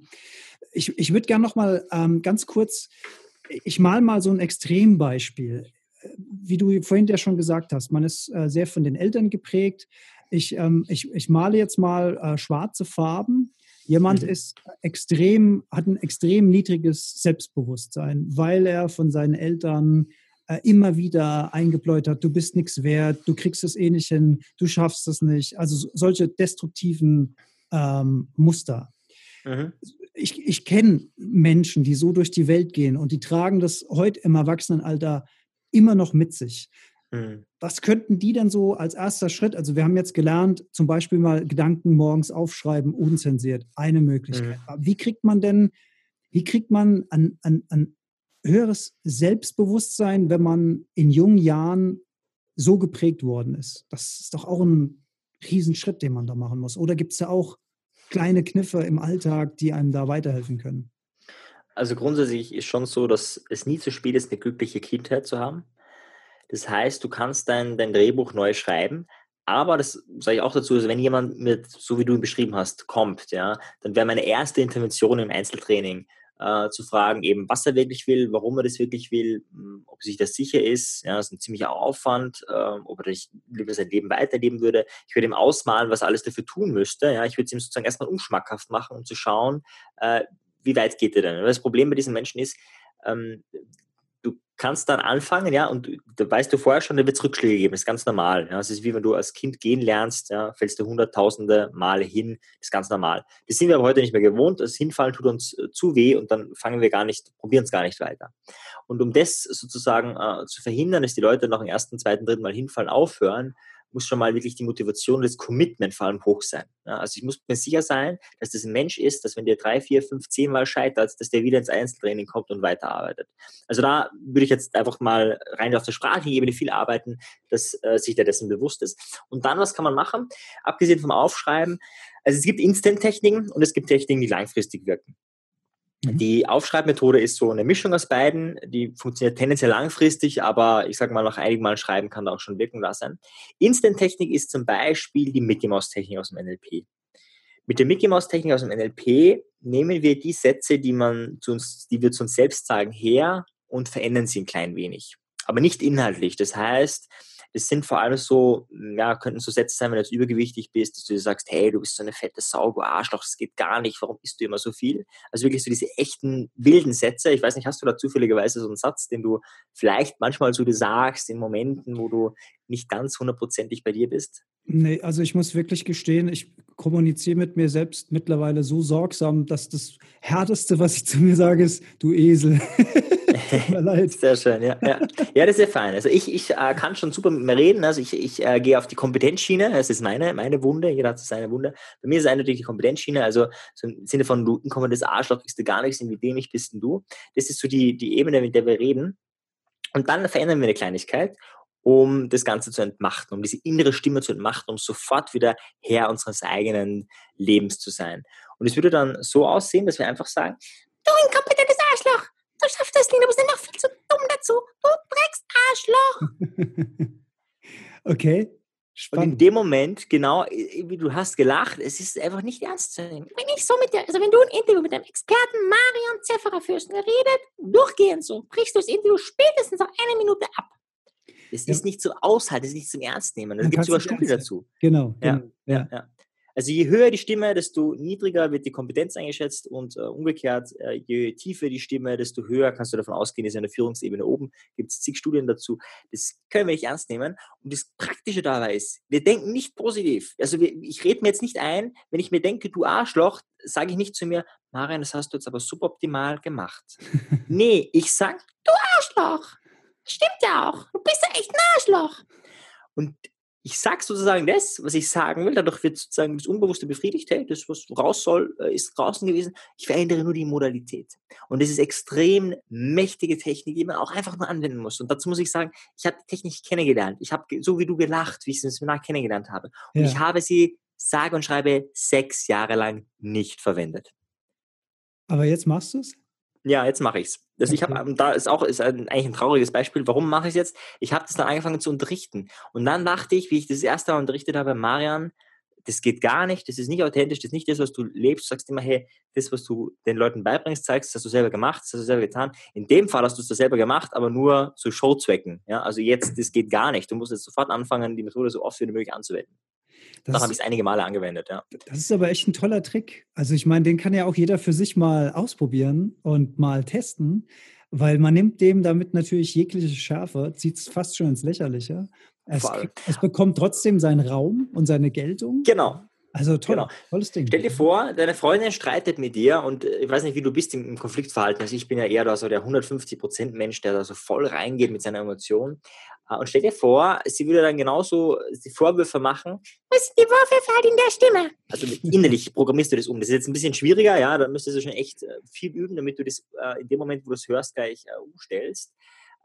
Ich, ich würde gerne noch mal ähm, ganz kurz, ich mal mal so ein Extrembeispiel. Wie du vorhin ja schon gesagt hast, man ist äh, sehr von den Eltern geprägt ich, ähm, ich, ich male jetzt mal äh, schwarze Farben. Jemand mhm. ist extrem, hat ein extrem niedriges Selbstbewusstsein, weil er von seinen Eltern äh, immer wieder eingebläut hat, du bist nichts wert, du kriegst es eh nicht hin, du schaffst es nicht. Also solche destruktiven ähm, Muster. Mhm. Ich, ich kenne Menschen, die so durch die Welt gehen und die tragen das heute im Erwachsenenalter immer noch mit sich. Mhm. Was könnten die denn so als erster Schritt? Also wir haben jetzt gelernt, zum Beispiel mal Gedanken morgens aufschreiben, unzensiert, eine Möglichkeit. Mhm. Wie kriegt man denn, wie kriegt man ein, ein, ein höheres Selbstbewusstsein, wenn man in jungen Jahren so geprägt worden ist. Das ist doch auch ein Riesenschritt, den man da machen muss. Oder gibt es da auch kleine Kniffe im Alltag, die einem da weiterhelfen können? Also grundsätzlich ist schon so, dass es nie zu spät ist, eine glückliche Kindheit zu haben. Das heißt, du kannst dein, dein Drehbuch neu schreiben, aber das sage ich auch dazu, also wenn jemand mit, so wie du ihn beschrieben hast, kommt, ja, dann wäre meine erste Intervention im Einzeltraining äh, zu fragen, eben, was er wirklich will, warum er das wirklich will, hm, ob sich das sicher ist. Ja, das ist ein ziemlicher Aufwand, äh, ob er lieber sein Leben weiterleben würde. Ich würde ihm ausmalen, was er alles dafür tun müsste. Ja, ich würde es ihm sozusagen erstmal unschmackhaft machen, um zu schauen, äh, wie weit geht er denn. das Problem bei diesen Menschen ist, ähm, kannst dann anfangen, ja, und da weißt du vorher schon, da wird es Rückschläge geben, das ist ganz normal. Ja. Es ist wie wenn du als Kind gehen lernst, ja, fällst du hunderttausende Male hin, das ist ganz normal. Das sind wir aber heute nicht mehr gewohnt, das Hinfallen tut uns äh, zu weh und dann fangen wir gar nicht, probieren es gar nicht weiter. Und um das sozusagen äh, zu verhindern, dass die Leute nach dem ersten, zweiten, dritten Mal hinfallen aufhören, muss schon mal wirklich die Motivation, das Commitment vor allem hoch sein. Ja, also ich muss mir sicher sein, dass das ein Mensch ist, dass wenn der drei, vier, fünf, zehn Mal scheitert, dass der wieder ins Einzeltraining kommt und weiterarbeitet. Also da würde ich jetzt einfach mal rein auf der Sprachebene viel arbeiten, dass äh, sich der dessen bewusst ist. Und dann, was kann man machen? Abgesehen vom Aufschreiben, also es gibt Instant-Techniken und es gibt Techniken, die langfristig wirken. Mhm. Die Aufschreibmethode ist so eine Mischung aus beiden. Die funktioniert tendenziell langfristig, aber ich sage mal, nach einigen Mal schreiben kann da auch schon wirken da sein. Instant-Technik ist zum Beispiel die Mickey Mouse-Technik aus dem NLP. Mit der Mickey Mouse-Technik aus dem NLP nehmen wir die Sätze, die, man zu uns, die wir zu uns selbst sagen, her und verändern sie ein klein wenig. Aber nicht inhaltlich. Das heißt, es sind vor allem so, ja, könnten so Sätze sein, wenn du jetzt übergewichtig bist, dass du dir sagst, hey, du bist so eine fette Sau, du Arschloch, das geht gar nicht, warum isst du immer so viel? Also wirklich so diese echten, wilden Sätze. Ich weiß nicht, hast du da zufälligerweise so einen Satz, den du vielleicht manchmal so dir sagst, in Momenten, wo du nicht ganz hundertprozentig bei dir bist? Nee, also ich muss wirklich gestehen, ich kommuniziere mit mir selbst mittlerweile so sorgsam, dass das Härteste, was ich zu mir sage, ist, du Esel. [laughs] Mir leid. Sehr schön, ja. Ja, ja das ist sehr fein. Also ich, ich äh, kann schon super mit mir reden. Also ich, ich äh, gehe auf die Kompetenzschiene. Das ist meine, meine Wunde. Jeder hat seine Wunde. Bei mir ist es eindeutig die Kompetenzschiene. Also so im Sinne von, du das Arschloch, kriegst du gar nichts, wie dämlich bist denn du. Das ist so die, die Ebene, mit der wir reden. Und dann verändern wir eine Kleinigkeit um das Ganze zu entmachten, um diese innere Stimme zu entmachten, um sofort wieder Herr unseres eigenen Lebens zu sein. Und es würde dann so aussehen, dass wir einfach sagen, du inkompetentes Arschloch, du schaffst das nicht, du bist ja noch viel zu dumm dazu, du Drecksarschloch. [laughs] okay. Spannend. Und in dem Moment, genau, wie du hast gelacht, es ist einfach nicht ernst zu nehmen. Wenn ich so mit dir, also wenn du ein Interview mit einem Experten Marion Zefferer führst, redet durchgehend so, brichst du das Interview spätestens nach einer Minute ab. Es ja. ist nicht so aushalten, es ist nicht zum Ernst nehmen. Da gibt es sogar Studien dazu. Genau. Ja. genau. Ja. ja. Also je höher die Stimme, desto niedriger wird die Kompetenz eingeschätzt und äh, umgekehrt, äh, je tiefer die Stimme, desto höher kannst du davon ausgehen, ist eine Führungsebene oben. Gibt es zig Studien dazu. Das können wir nicht ernst nehmen. Und das Praktische dabei ist, wir denken nicht positiv. Also wir, ich rede mir jetzt nicht ein, wenn ich mir denke, du Arschloch, sage ich nicht zu mir, Marian, das hast du jetzt aber suboptimal gemacht. [laughs] nee, ich sage, du Arschloch. Stimmt ja auch. Du bist ja echt ein Arschloch. Und ich sage sozusagen das, was ich sagen will, dadurch wird sozusagen das Unbewusste befriedigt, hey, das, was raus soll, äh, ist draußen gewesen. Ich verändere nur die Modalität. Und das ist extrem mächtige Technik, die man auch einfach nur anwenden muss. Und dazu muss ich sagen, ich habe die Technik kennengelernt. Ich habe so wie du gelacht, wie ich sie im Seminar kennengelernt habe. Und ja. ich habe sie, sage und schreibe, sechs Jahre lang nicht verwendet. Aber jetzt machst du es? Ja, jetzt mache ich's. Das, ich habe, da ist auch ist ein, eigentlich ein trauriges Beispiel. Warum mache ich es jetzt? Ich habe das dann angefangen zu unterrichten. Und dann dachte ich, wie ich das erste Mal unterrichtet habe, Marian, das geht gar nicht, das ist nicht authentisch, das ist nicht das, was du lebst. Du sagst immer, hey, das, was du den Leuten beibringst, zeigst, das hast du selber gemacht, das hast du selber getan. In dem Fall hast du es selber gemacht, aber nur zu Showzwecken. Ja? Also jetzt, das geht gar nicht. Du musst jetzt sofort anfangen, die Methode so oft wie möglich anzuwenden. Das habe ich es einige Male angewendet, ja. Das ist aber echt ein toller Trick. Also ich meine, den kann ja auch jeder für sich mal ausprobieren und mal testen, weil man nimmt dem damit natürlich jegliche Schärfe, zieht es fast schon ins Lächerliche. Es, es, bekommt trotzdem seinen Raum und seine Geltung. Genau. Also toll, genau. tolles Ding. Stell dir vor, deine Freundin streitet mit dir und äh, ich weiß nicht, wie du bist im, Konfliktverhalten. Also ich bin ja eher da so der 150% Mensch, der da so voll reingeht mit seiner Emotion. Ah, und stell dir vor, sie würde dann genauso die Vorwürfe machen. Was sind die Vorwürfe halt in der Stimme? Also innerlich programmierst du das um. Das ist jetzt ein bisschen schwieriger, ja, da müsstest du schon echt äh, viel üben, damit du das äh, in dem Moment, wo du es hörst, gleich umstellst.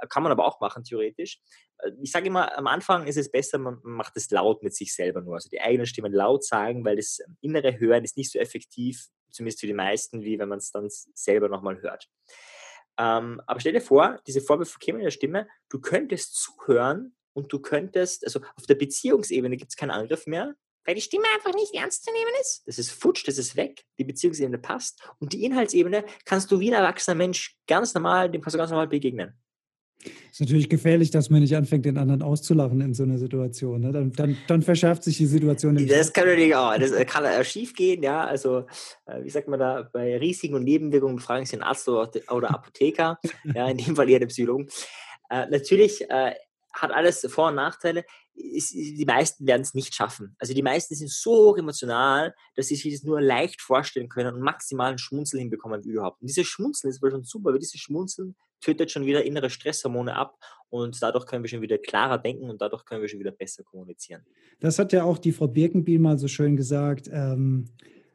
Kann man aber auch machen, theoretisch. Äh, ich sage immer, am Anfang ist es besser, man macht es laut mit sich selber nur. Also die eigenen Stimmen laut sagen, weil das innere Hören ist nicht so effektiv, zumindest für die meisten, wie wenn man es dann selber nochmal hört. Ähm, aber stell dir vor, diese Vorwürfe kämen in der Stimme, du könntest zuhören und du könntest, also auf der Beziehungsebene gibt es keinen Angriff mehr, weil die Stimme einfach nicht ernst zu nehmen ist. Das ist futsch, das ist weg, die Beziehungsebene passt und die Inhaltsebene kannst du wie ein erwachsener Mensch ganz normal, dem kannst du ganz normal begegnen. Ist natürlich gefährlich, dass man nicht anfängt, den anderen auszulachen in so einer Situation. Ne? Dann, dann, dann, verschärft sich die Situation. Das kann natürlich auch. Das äh, kann äh, schief gehen, ja. Also, äh, wie sagt man da, bei Risiken und Nebenwirkungen fragen Sie einen Arzt oder, oder Apotheker. [laughs] ja, in dem Fall eher den Psychologen. Äh, natürlich hat alles Vor- und Nachteile die meisten werden es nicht schaffen. Also die meisten sind so emotional, dass sie sich das nur leicht vorstellen können und maximalen Schmunzeln hinbekommen wie überhaupt. Und dieses Schmunzeln ist wohl schon super, weil dieses Schmunzeln tötet schon wieder innere Stresshormone ab und dadurch können wir schon wieder klarer denken und dadurch können wir schon wieder besser kommunizieren. Das hat ja auch die Frau Birkenbiel mal so schön gesagt. Ähm,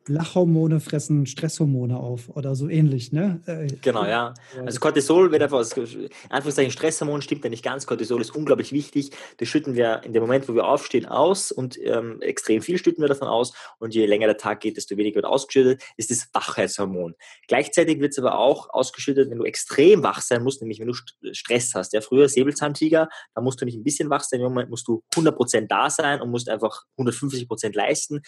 Lachhormone fressen Stresshormone auf oder so ähnlich, ne? Äh, genau, ja. Also Cortisol wird einfach, Anführungszeichen Stresshormon stimmt ja nicht ganz. Cortisol ist unglaublich wichtig. Das schütten wir in dem Moment, wo wir aufstehen, aus und ähm, extrem viel schütten wir davon aus. Und je länger der Tag geht, desto weniger wird ausgeschüttet, ist das Wachheitshormon. Gleichzeitig wird es aber auch ausgeschüttet, wenn du extrem wach sein musst, nämlich wenn du Stress hast. Ja, früher Säbelzahntiger, da musst du nicht ein bisschen wach sein, im Moment musst du 100% da sein und musst einfach 150% leisten.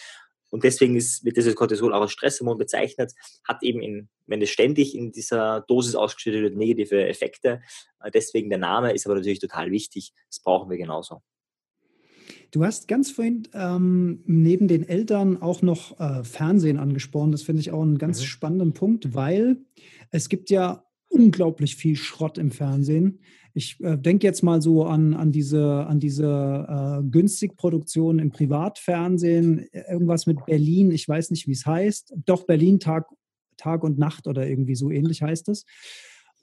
Und deswegen ist, wird dieses Cortisol auch als Stresshormon bezeichnet, hat eben, in, wenn es ständig in dieser Dosis ausgeschüttet wird, negative Effekte. Äh, deswegen der Name ist aber natürlich total wichtig. Das brauchen wir genauso. Du hast ganz vorhin ähm, neben den Eltern auch noch äh, Fernsehen angesprochen. Das finde ich auch einen ganz mhm. spannenden Punkt, weil es gibt ja unglaublich viel Schrott im Fernsehen. Ich äh, denke jetzt mal so an, an diese, an diese äh, Günstigproduktion im Privatfernsehen, irgendwas mit Berlin, ich weiß nicht, wie es heißt. Doch, Berlin Tag, Tag und Nacht oder irgendwie so ähnlich heißt es.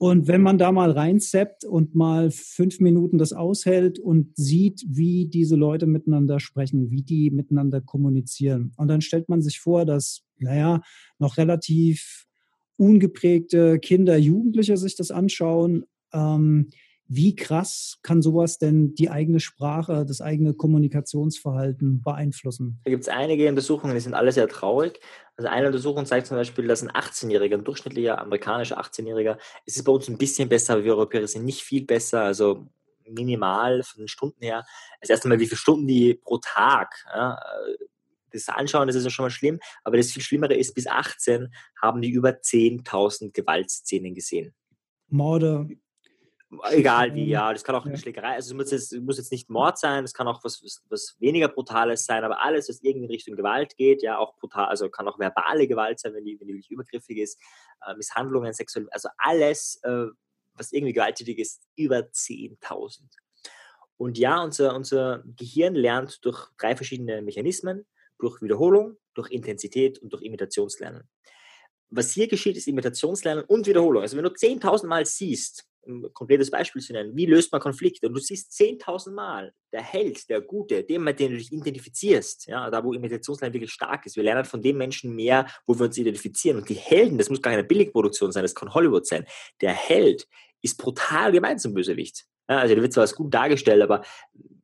Und wenn man da mal reinzappt und mal fünf Minuten das aushält und sieht, wie diese Leute miteinander sprechen, wie die miteinander kommunizieren, und dann stellt man sich vor, dass, naja, noch relativ ungeprägte Kinder, Jugendliche sich das anschauen, ähm, wie krass kann sowas denn die eigene Sprache, das eigene Kommunikationsverhalten beeinflussen? Da gibt es einige Untersuchungen, die sind alle sehr traurig. Also eine Untersuchung zeigt zum Beispiel, dass ein 18-Jähriger, ein durchschnittlicher amerikanischer 18-Jähriger, es ist bei uns ein bisschen besser, aber wir Europäer sind nicht viel besser, also minimal von den Stunden her. Das erste Mal, wie viele Stunden die pro Tag ja, das anschauen, das ist ja schon mal schlimm, aber das viel Schlimmere ist, bis 18 haben die über 10.000 Gewaltszenen gesehen. Morde, Egal wie, ja. Das kann auch eine Schlägerei, also es muss jetzt, muss jetzt nicht Mord sein, es kann auch was, was, was, weniger Brutales sein, aber alles, was irgendwie in Richtung Gewalt geht, ja, auch brutal, also kann auch verbale Gewalt sein, wenn die, wenn die wirklich übergriffig ist, äh, Misshandlungen, sexuell, also alles, äh, was irgendwie gewalttätig ist, über 10.000. Und ja, unser, unser Gehirn lernt durch drei verschiedene Mechanismen, durch Wiederholung, durch Intensität und durch Imitationslernen. Was hier geschieht, ist Imitationslernen und Wiederholung. Also wenn du 10.000 Mal siehst, ein konkretes Beispiel zu nennen, wie löst man Konflikte? Und du siehst 10.000 Mal, der Held, der Gute, dem, mit dem du dich identifizierst, ja, da wo Imitationslernen wirklich stark ist. Wir lernen von dem Menschen mehr, wo wir uns identifizieren. Und die Helden, das muss gar keine Billigproduktion sein, das kann Hollywood sein. Der Held ist brutal gemein zum Bösewicht. Ja, also der wird zwar als gut dargestellt, aber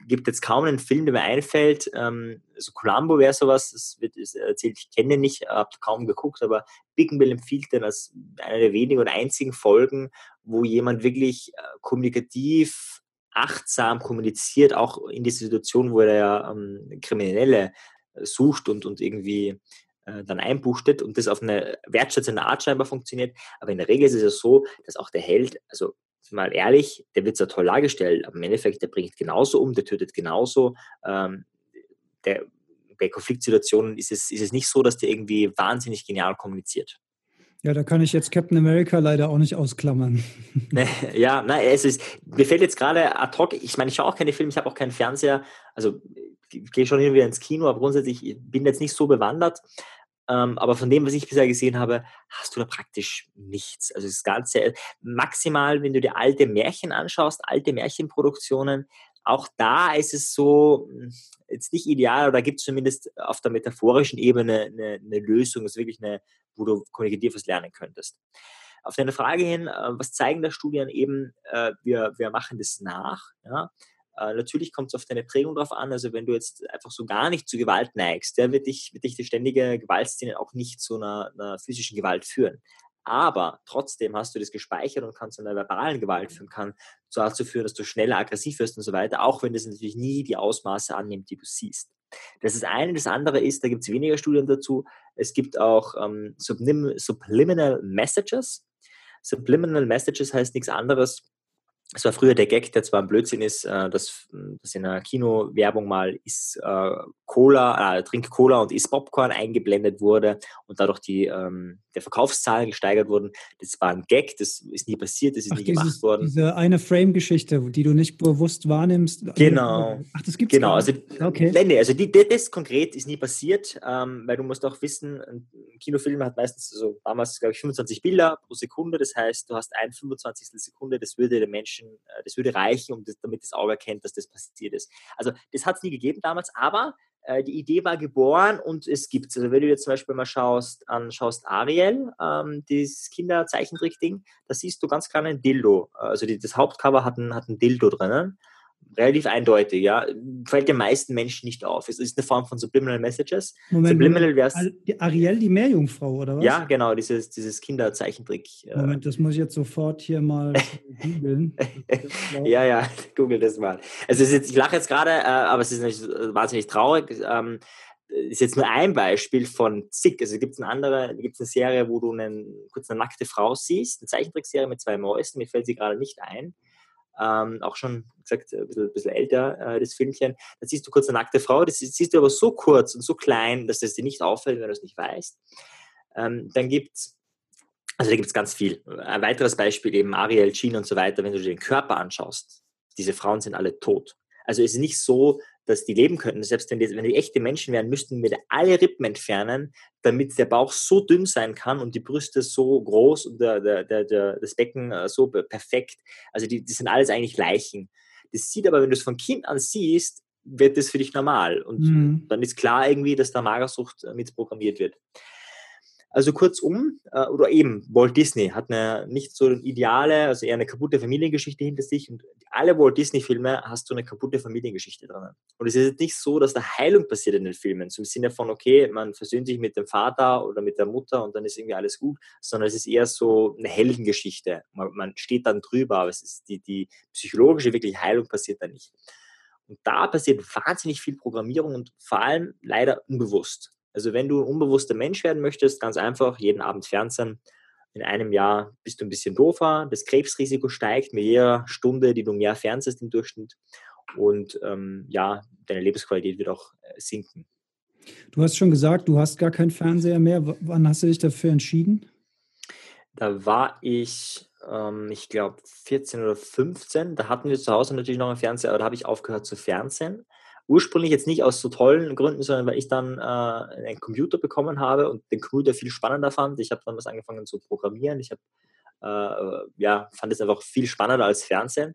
gibt jetzt kaum einen Film, der mir einfällt. Ähm, also Columbo wäre sowas, das wird ist erzählt, ich kenne nicht, habe kaum geguckt, aber Bickenbill empfiehlt den als eine der wenigen und einzigen Folgen, wo jemand wirklich äh, kommunikativ, achtsam kommuniziert, auch in dieser Situation, wo er ja ähm, Kriminelle äh, sucht und, und irgendwie äh, dann einbuchtet und das auf eine wertschätzende Art scheinbar funktioniert. Aber in der Regel ist es ja so, dass auch der Held, also mal ehrlich, der wird zwar toll dargestellt, aber im Endeffekt, der bringt genauso um, der tötet genauso. Ähm, der, bei Konfliktsituationen ist es, ist es nicht so, dass der irgendwie wahnsinnig genial kommuniziert. Ja, da kann ich jetzt Captain America leider auch nicht ausklammern. [laughs] ja, nein, es ist, mir fällt jetzt gerade ad hoc, ich meine, ich schaue auch keine Filme, ich habe auch keinen Fernseher, also ich gehe schon hin wieder ins Kino, aber grundsätzlich bin jetzt nicht so bewandert. Ähm, aber von dem, was ich bisher gesehen habe, hast du da praktisch nichts. Also das Ganze, maximal, wenn du dir alte Märchen anschaust, alte Märchenproduktionen, auch da ist es so, hm, jetzt nicht ideal, aber da gibt es zumindest auf der metaphorischen Ebene eine, eine Lösung, ist wirklich eine, wo du kommunikativ was lernen könntest. auf deine Frage hin, äh, was zeigen da Studien eben? Äh, wir, wir machen das nach. Ja? Äh, natürlich kommt es auf deine Prägung drauf an. Also wenn du jetzt einfach so gar nicht zu Gewalt neigst, der wird dich, wird dich die ständige Gewaltszene auch nicht zu einer, einer physischen Gewalt führen. Aber trotzdem hast du das gespeichert und kannst zu einer verbalen Gewalt führen, kann dazu führen, dass du schneller aggressiv wirst und so weiter, auch wenn das natürlich nie die Ausmaße annimmt, die du siehst. Das ist eine. Das andere ist, da gibt es weniger Studien dazu. Es gibt auch ähm, Subliminal Messages. Subliminal Messages heißt nichts anderes, es war früher der Gag, der zwar ein Blödsinn ist, äh, dass, dass in einer Kinowerbung mal ist äh, Cola, äh, trink Cola und isst Popcorn eingeblendet wurde und dadurch die ähm, der Verkaufszahlen gesteigert wurden. Das war ein Gag, das ist nie passiert, das ist Ach, nie dieses, gemacht worden. Diese eine Frame-Geschichte, die du nicht bewusst wahrnimmst. Genau. Ach, das gibt's Genau, also, okay. nee, also die, das konkret ist nie passiert, ähm, weil du musst auch wissen, ein Kinofilm hat meistens so damals, glaube ich, 25 Bilder pro Sekunde. Das heißt, du hast ein 25. Sekunde, das würde den Menschen, äh, das würde reichen, um das, damit das Auge erkennt, dass das passiert ist. Also das hat es nie gegeben damals, aber äh, die Idee war geboren und es gibt es. Also wenn du jetzt zum Beispiel mal schaust, anschaust Ariel, ähm, dieses Kinderzeichentrick-Ding, da siehst du ganz klar ein Dildo. Also die, das Hauptcover hat ein, hat ein Dildo drinnen relativ eindeutig, ja. Fällt den meisten Menschen nicht auf. Es ist eine Form von Subliminal Messages. Moment, Subliminal wär's, die Ariel, die Meerjungfrau, oder was? Ja, genau, dieses, dieses Kinderzeichentrick. Äh. Moment, das muss ich jetzt sofort hier mal [laughs] googeln. ja, ja, [laughs] google das mal. Also ist jetzt, ich lache jetzt gerade, äh, aber es ist nicht wahnsinnig traurig. Ähm, ist jetzt nur ein Beispiel von zig. Also gibt es eine andere, gibt es eine Serie, wo du einen, kurz eine nackte Frau siehst, eine Zeichentrickserie mit zwei Mäusen, mir fällt sie gerade nicht ein ähm, auch schon gesagt, ein bisschen, ein bisschen älter, äh, das Filmchen. Da siehst du kurz eine nackte Frau, das siehst du aber so kurz und so klein, dass das dir nicht auffällt, wenn du es nicht weißt. Ähm, dann gibt es, also da gibt es ganz viel. Ein weiteres Beispiel eben Ariel, Jean und so weiter, wenn du dir den Körper anschaust, diese Frauen sind alle tot. Also es ist nicht so, dass die leben könnten. Selbst wenn die, wenn die echte Menschen wären, müssten wir alle Rippen entfernen, damit der Bauch so dünn sein kann und die Brüste so groß und der, der, der, der das Becken äh, so perfekt. Also die, die sind alles eigentlich Leichen. Das sieht aber, wenn du es von Kind an siehst, wird das für dich normal. Und mhm. dann ist klar irgendwie, dass da Magersucht äh, mit programmiert wird. Also kurzum, äh, oder eben Walt Disney hat eine nicht so ideale, also eher eine kaputte Familiengeschichte hinter sich und alle Walt Disney-Filme hast du eine kaputte Familiengeschichte drin. Und es ist nicht so, dass da Heilung passiert in den Filmen, zum Sinne von, okay, man versöhnt sich mit dem Vater oder mit der Mutter und dann ist irgendwie alles gut, sondern es ist eher so eine Heldengeschichte. Man, man steht dann drüber, aber es ist die, die psychologische wirklich Heilung passiert da nicht. Und da passiert wahnsinnig viel Programmierung und vor allem leider unbewusst. Also wenn du ein unbewusster Mensch werden möchtest, ganz einfach, jeden Abend Fernsehen. In einem Jahr bist du ein bisschen doofer, das Krebsrisiko steigt mit jeder Stunde, die du mehr fernsehst im Durchschnitt. Und ähm, ja, deine Lebensqualität wird auch äh, sinken. Du hast schon gesagt, du hast gar keinen Fernseher mehr. Wann hast du dich dafür entschieden? Da war ich, ähm, ich glaube, 14 oder 15. Da hatten wir zu Hause natürlich noch einen Fernseher, aber da habe ich aufgehört zu fernsehen ursprünglich jetzt nicht aus so tollen Gründen, sondern weil ich dann äh, einen Computer bekommen habe und den Computer viel spannender fand. Ich habe dann was angefangen zu programmieren. Ich habe äh, ja, fand es einfach viel spannender als Fernsehen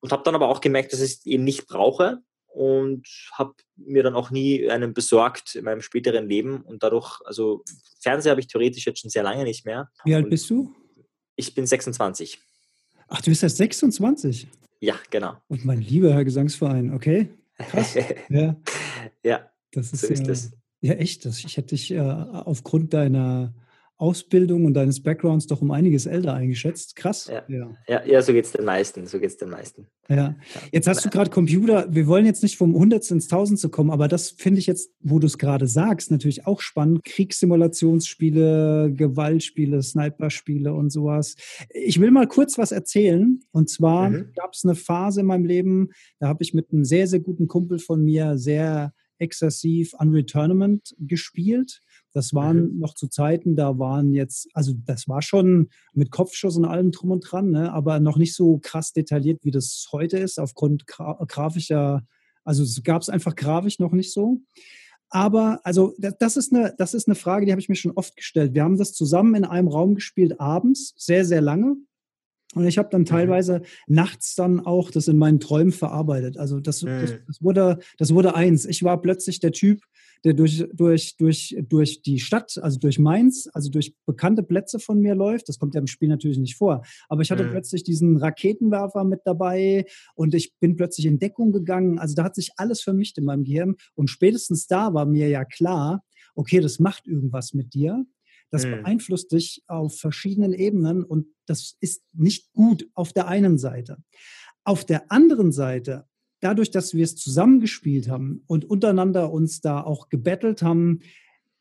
und habe dann aber auch gemerkt, dass ich es eben nicht brauche und habe mir dann auch nie einen besorgt in meinem späteren Leben und dadurch, also Fernseher habe ich theoretisch jetzt schon sehr lange nicht mehr. Wie alt bist du? Ich bin 26. Ach, du bist erst 26? Ja, genau. Und mein lieber Herr Gesangsverein, okay. Krass. [laughs] Ja. ja. Das ist, so ist ja, das. Ja, echt. Das, ich hätte dich äh, aufgrund deiner Ausbildung und deines Backgrounds doch um einiges älter eingeschätzt. Krass. Ja, ja. ja, ja so geht es den meisten. So geht's den meisten. Ja. Jetzt hast du gerade Computer. Wir wollen jetzt nicht vom Hundertsten ins Tausendste kommen, aber das finde ich jetzt, wo du es gerade sagst, natürlich auch spannend. Kriegssimulationsspiele, Gewaltspiele, Sniperspiele und sowas. Ich will mal kurz was erzählen. Und zwar mhm. gab es eine Phase in meinem Leben, da habe ich mit einem sehr, sehr guten Kumpel von mir sehr exzessiv Unreal Tournament gespielt. Das waren mhm. noch zu Zeiten, da waren jetzt, also das war schon mit Kopfschuss und allem drum und dran, ne? aber noch nicht so krass detailliert, wie das heute ist, aufgrund gra grafischer, also es gab es einfach grafisch noch nicht so. Aber also das ist eine, das ist eine Frage, die habe ich mir schon oft gestellt. Wir haben das zusammen in einem Raum gespielt abends, sehr, sehr lange. Und ich habe dann mhm. teilweise mhm. nachts dann auch das in meinen Träumen verarbeitet. Also das, mhm. das, das, wurde, das wurde eins. Ich war plötzlich der Typ, der durch, durch, durch, durch die Stadt, also durch Mainz, also durch bekannte Plätze von mir läuft. Das kommt ja im Spiel natürlich nicht vor. Aber ich hatte mhm. plötzlich diesen Raketenwerfer mit dabei und ich bin plötzlich in Deckung gegangen. Also da hat sich alles vermischt in meinem Gehirn. Und spätestens da war mir ja klar, okay, das macht irgendwas mit dir. Das mhm. beeinflusst dich auf verschiedenen Ebenen und das ist nicht gut auf der einen Seite. Auf der anderen Seite dadurch, dass wir es zusammengespielt haben und untereinander uns da auch gebettelt haben,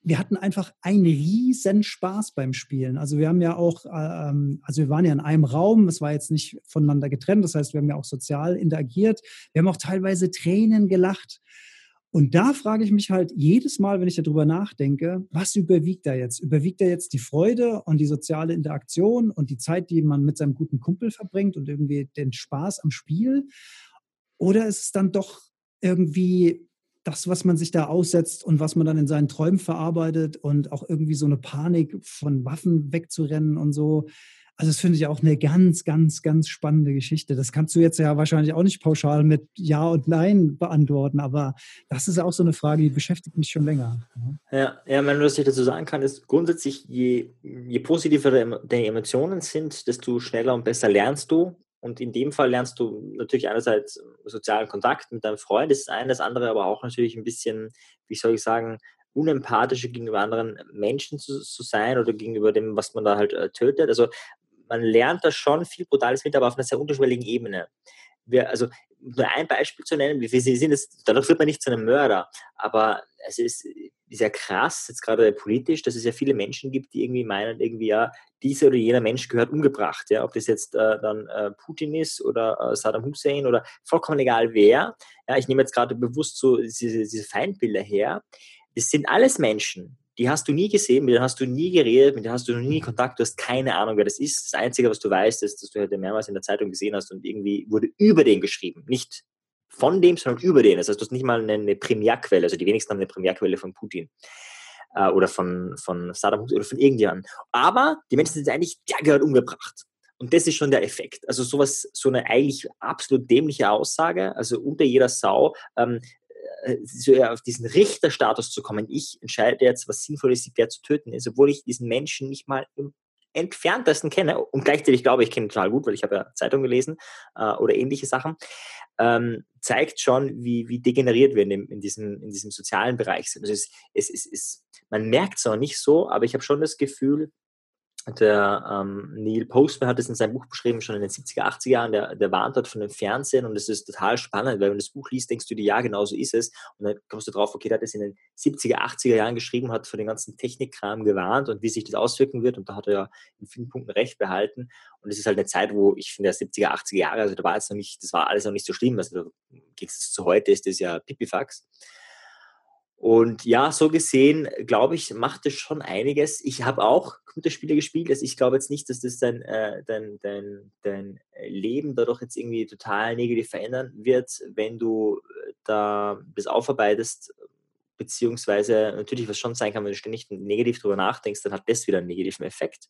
wir hatten einfach einen riesen Spaß beim Spielen. Also wir haben ja auch, ähm, also wir waren ja in einem Raum, es war jetzt nicht voneinander getrennt, das heißt, wir haben ja auch sozial interagiert, wir haben auch teilweise Tränen gelacht. Und da frage ich mich halt jedes Mal, wenn ich darüber nachdenke, was überwiegt da jetzt? Überwiegt da jetzt die Freude und die soziale Interaktion und die Zeit, die man mit seinem guten Kumpel verbringt und irgendwie den Spaß am Spiel? Oder ist es dann doch irgendwie das, was man sich da aussetzt und was man dann in seinen Träumen verarbeitet und auch irgendwie so eine Panik von Waffen wegzurennen und so. Also das finde ich auch eine ganz, ganz, ganz spannende Geschichte. Das kannst du jetzt ja wahrscheinlich auch nicht pauschal mit Ja und Nein beantworten, aber das ist auch so eine Frage, die beschäftigt mich schon länger. Ja, ja wenn du das dazu sagen kann, ist grundsätzlich, je, je positiver deine Emotionen sind, desto schneller und besser lernst du und in dem Fall lernst du natürlich einerseits sozialen Kontakt mit deinem Freund, das ist eine, das andere aber auch natürlich ein bisschen, wie soll ich sagen, unempathischer gegenüber anderen Menschen zu, zu sein oder gegenüber dem, was man da halt äh, tötet. Also man lernt da schon viel Brutales mit, aber auf einer sehr unterschwelligen Ebene. Wir, also nur ein Beispiel zu nennen, wir sind es, dadurch wird man nicht zu einem Mörder, aber es ist, ja krass, jetzt gerade politisch, dass es ja viele Menschen gibt, die irgendwie meinen, irgendwie ja, dieser oder jener Mensch gehört umgebracht, ja, ob das jetzt äh, dann äh, Putin ist oder äh, Saddam Hussein oder vollkommen egal wer. Ja, ich nehme jetzt gerade bewusst so diese, diese Feindbilder her. Das sind alles Menschen, die hast du nie gesehen, mit denen hast du nie geredet, mit denen hast du noch nie Kontakt, du hast keine Ahnung, wer das ist. Das Einzige, was du weißt, ist, dass du heute mehrmals in der Zeitung gesehen hast und irgendwie wurde über den geschrieben. Nicht von dem, sondern über den. Das heißt, du hast nicht mal eine, eine Primärquelle, also die wenigsten haben eine Primärquelle von Putin äh, oder von, von Saddam oder von irgendjemandem. Aber die Menschen sind eigentlich, der gehört umgebracht. Und das ist schon der Effekt. Also sowas, so eine eigentlich absolut dämliche Aussage, also unter jeder Sau, ähm, äh, so auf diesen Richterstatus zu kommen. Ich entscheide jetzt, was sinnvoll ist, wer zu töten ist, obwohl ich diesen Menschen nicht mal im entferntesten kenne und gleichzeitig glaube ich, kenne ihn total gut, weil ich habe ja Zeitung gelesen äh, oder ähnliche Sachen, ähm, zeigt schon, wie, wie degeneriert wir in, dem, in, diesem, in diesem sozialen Bereich sind. Also es, es, es, es, man merkt es noch nicht so, aber ich habe schon das Gefühl, der ähm, Neil Postman hat es in seinem Buch beschrieben, schon in den 70er, 80er Jahren, der, der warnt dort von dem Fernsehen und es ist total spannend, weil wenn du das Buch liest, denkst du dir, ja, genau so ist es. Und dann kommst du drauf, okay, der hat es in den 70er, 80er Jahren geschrieben, hat von den ganzen Technikkram gewarnt und wie sich das auswirken wird und da hat er ja in vielen Punkten recht behalten. Und es ist halt eine Zeit, wo ich finde, 70er, 80er Jahre, also da war jetzt noch nicht, das war alles noch nicht so schlimm. Also geht's zu heute ist das ja Pipifax. Und ja, so gesehen, glaube ich, macht es schon einiges. Ich habe auch Computerspiele gespielt. Also ich glaube jetzt nicht, dass das dein, äh, dein, dein, dein Leben dadurch jetzt irgendwie total negativ verändern wird, wenn du äh, da das aufarbeitest, beziehungsweise natürlich was schon sein kann, wenn du ständig negativ darüber nachdenkst, dann hat das wieder einen negativen Effekt.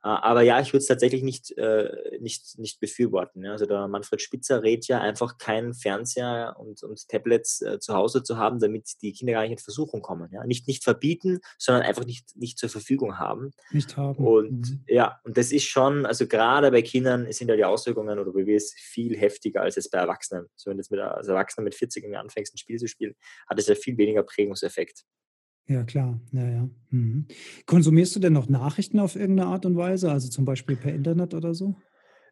Aber ja, ich würde es tatsächlich nicht, äh, nicht, nicht befürworten. Also der Manfred Spitzer rät ja einfach keinen Fernseher und, und Tablets äh, zu Hause zu haben, damit die Kinder gar nicht in Versuchung kommen. Ja? Nicht, nicht verbieten, sondern einfach nicht, nicht zur Verfügung haben. Nicht haben. Und mhm. ja, und das ist schon, also gerade bei Kindern sind ja die Auswirkungen oder wie es viel heftiger als jetzt bei Erwachsenen. So wenn du jetzt mit als Erwachsener mit 40 Jahren anfängst, ein Spiel zu spielen, hat es ja viel weniger Prägungseffekt. Ja, klar. Ja, ja. Mhm. Konsumierst du denn noch Nachrichten auf irgendeine Art und Weise, also zum Beispiel per Internet oder so?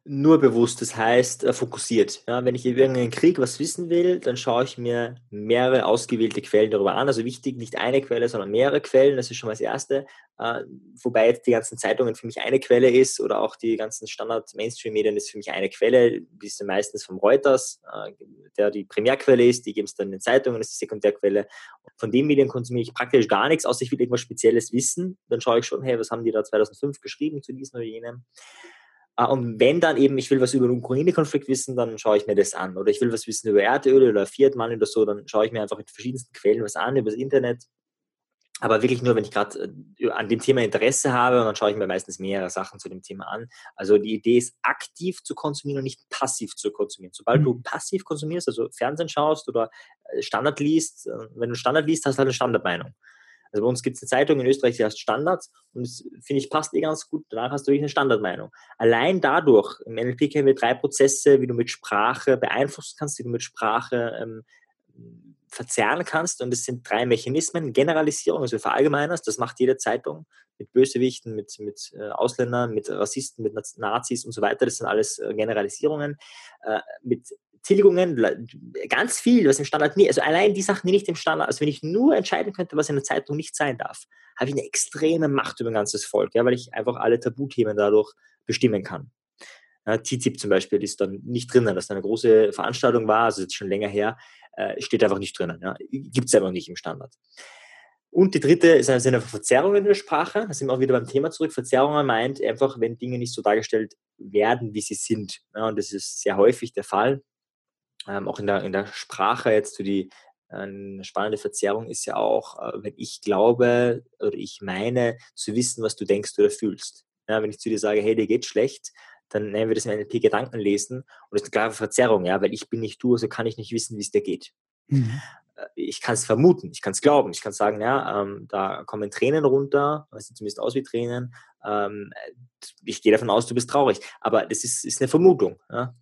Nur bewusst, das heißt äh, fokussiert. Ja, wenn ich über irgendeinen Krieg was wissen will, dann schaue ich mir mehrere ausgewählte Quellen darüber an. Also wichtig, nicht eine Quelle, sondern mehrere Quellen, das ist schon mal das Erste. Äh, wobei jetzt die ganzen Zeitungen für mich eine Quelle ist oder auch die ganzen Standard-Mainstream-Medien ist für mich eine Quelle, die ist meistens vom Reuters, äh, der die Primärquelle ist, die geben es dann in den Zeitungen, das ist die Sekundärquelle. Von den Medien konsumiere ich praktisch gar nichts, außer ich will irgendwas Spezielles wissen. Dann schaue ich schon, hey, was haben die da 2005 geschrieben zu diesem oder jenem? Ah, und wenn dann eben, ich will was über den Ukraine-Konflikt wissen, dann schaue ich mir das an. Oder ich will was wissen über Erdöl oder Fiat Money oder so, dann schaue ich mir einfach mit verschiedensten Quellen was an, über das Internet. aber wirklich nur, wenn ich gerade äh, an dem Thema Interesse habe und dann schaue ich mir meistens mehrere Sachen zu dem Thema an. Also die Idee ist, aktiv zu konsumieren und nicht passiv zu konsumieren. Sobald mhm. du passiv konsumierst, also Fernsehen schaust oder äh, Standard liest, äh, wenn du Standard liest, hast du halt eine Standardmeinung. Also bei uns gibt es eine Zeitung in Österreich, die heißt Standards und das finde ich passt eh ganz gut. Danach hast du wirklich eine Standardmeinung. Allein dadurch, im NLP kennen wir drei Prozesse, wie du mit Sprache beeinflussen kannst, wie du mit Sprache ähm, verzerren kannst. Und es sind drei Mechanismen. Generalisierung, also verallgemeinerst, das macht jede Zeitung mit Bösewichten, mit, mit äh, Ausländern, mit Rassisten, mit Nazis und so weiter. Das sind alles äh, Generalisierungen. Äh, mit Tilgungen, ganz viel, was im Standard nie, also allein die Sachen, die nicht im Standard, also wenn ich nur entscheiden könnte, was in der Zeitung nicht sein darf, habe ich eine extreme Macht über ein ganzes Volk, ja, weil ich einfach alle Tabuthemen dadurch bestimmen kann. Ja, TTIP zum Beispiel ist dann nicht drinnen, dass da eine große Veranstaltung war, also jetzt schon länger her, äh, steht einfach nicht drinnen. Ja. Gibt es einfach nicht im Standard. Und die dritte ist eine, eine Verzerrung in der Sprache. Da sind wir auch wieder beim Thema zurück. Verzerrungen meint einfach, wenn Dinge nicht so dargestellt werden, wie sie sind. Ja, und das ist sehr häufig der Fall. Ähm, auch in der, in der Sprache jetzt für die eine spannende Verzerrung ist ja auch, äh, wenn ich glaube oder ich meine zu wissen, was du denkst oder fühlst. Ja, wenn ich zu dir sage, hey, dir geht schlecht, dann nennen wir das im NLP Gedanken lesen und das ist eine klare Verzerrung, ja, weil ich bin nicht du, also kann ich nicht wissen, wie es dir geht. Mhm. Äh, ich kann es vermuten, ich kann es glauben, ich kann sagen, ja, ähm, da kommen Tränen runter, das sieht zumindest aus wie Tränen. Ähm, ich gehe davon aus, du bist traurig, aber das ist, ist eine Vermutung. Ja?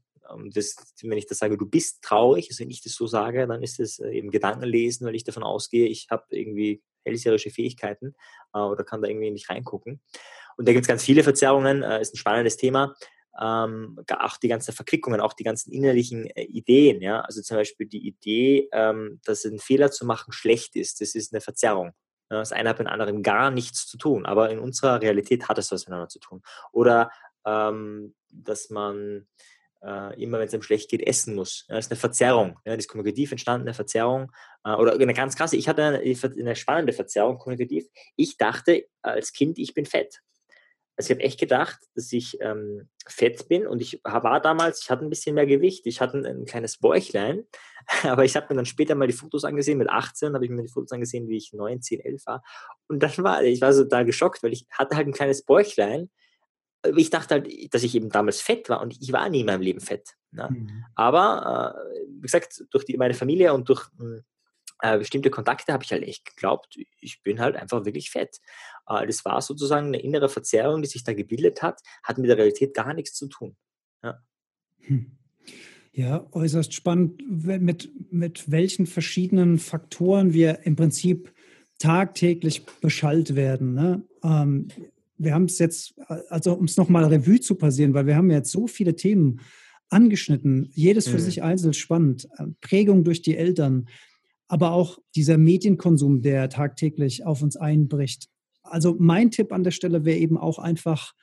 Das, wenn ich das sage, du bist traurig, also wenn ich das so sage, dann ist es äh, eben Gedankenlesen, weil ich davon ausgehe, ich habe irgendwie hellseherische Fähigkeiten äh, oder kann da irgendwie nicht reingucken. Und da gibt es ganz viele Verzerrungen, äh, ist ein spannendes Thema ähm, auch die ganzen Verquickungen, auch die ganzen innerlichen äh, Ideen. Ja? Also zum Beispiel die Idee, ähm, dass ein Fehler zu machen schlecht ist, das ist eine Verzerrung. Ja? Das eine hat mit dem anderen gar nichts zu tun, aber in unserer Realität hat es was miteinander zu tun. Oder ähm, dass man äh, immer, wenn es einem schlecht geht, essen muss. Ja, das ist eine Verzerrung. Ja, das ist kommunikativ entstandene Verzerrung. Äh, oder eine ganz krasse, ich hatte eine, eine spannende Verzerrung kommunikativ. Ich dachte als Kind, ich bin fett. Also ich habe echt gedacht, dass ich ähm, fett bin und ich war damals, ich hatte ein bisschen mehr Gewicht, ich hatte ein, ein kleines Bäuchlein, [laughs] aber ich habe mir dann später mal die Fotos angesehen, mit 18 habe ich mir die Fotos angesehen, wie ich 9, 10, 11 war und dann war, ich war so da geschockt, weil ich hatte halt ein kleines Bäuchlein, ich dachte halt, dass ich eben damals fett war und ich war nie in meinem Leben fett. Ne? Mhm. Aber, äh, wie gesagt, durch die, meine Familie und durch hm, äh, bestimmte Kontakte habe ich halt echt geglaubt, ich bin halt einfach wirklich fett. Äh, das war sozusagen eine innere Verzerrung, die sich da gebildet hat, hat mit der Realität gar nichts zu tun. Ja. Hm. Ja, äußerst spannend, mit, mit welchen verschiedenen Faktoren wir im Prinzip tagtäglich beschallt werden. Ne? Ähm, wir haben es jetzt, also um es nochmal Revue zu passieren, weil wir haben jetzt so viele Themen angeschnitten, jedes für mhm. sich einzeln spannend, Prägung durch die Eltern, aber auch dieser Medienkonsum, der tagtäglich auf uns einbricht. Also mein Tipp an der Stelle wäre eben auch einfach,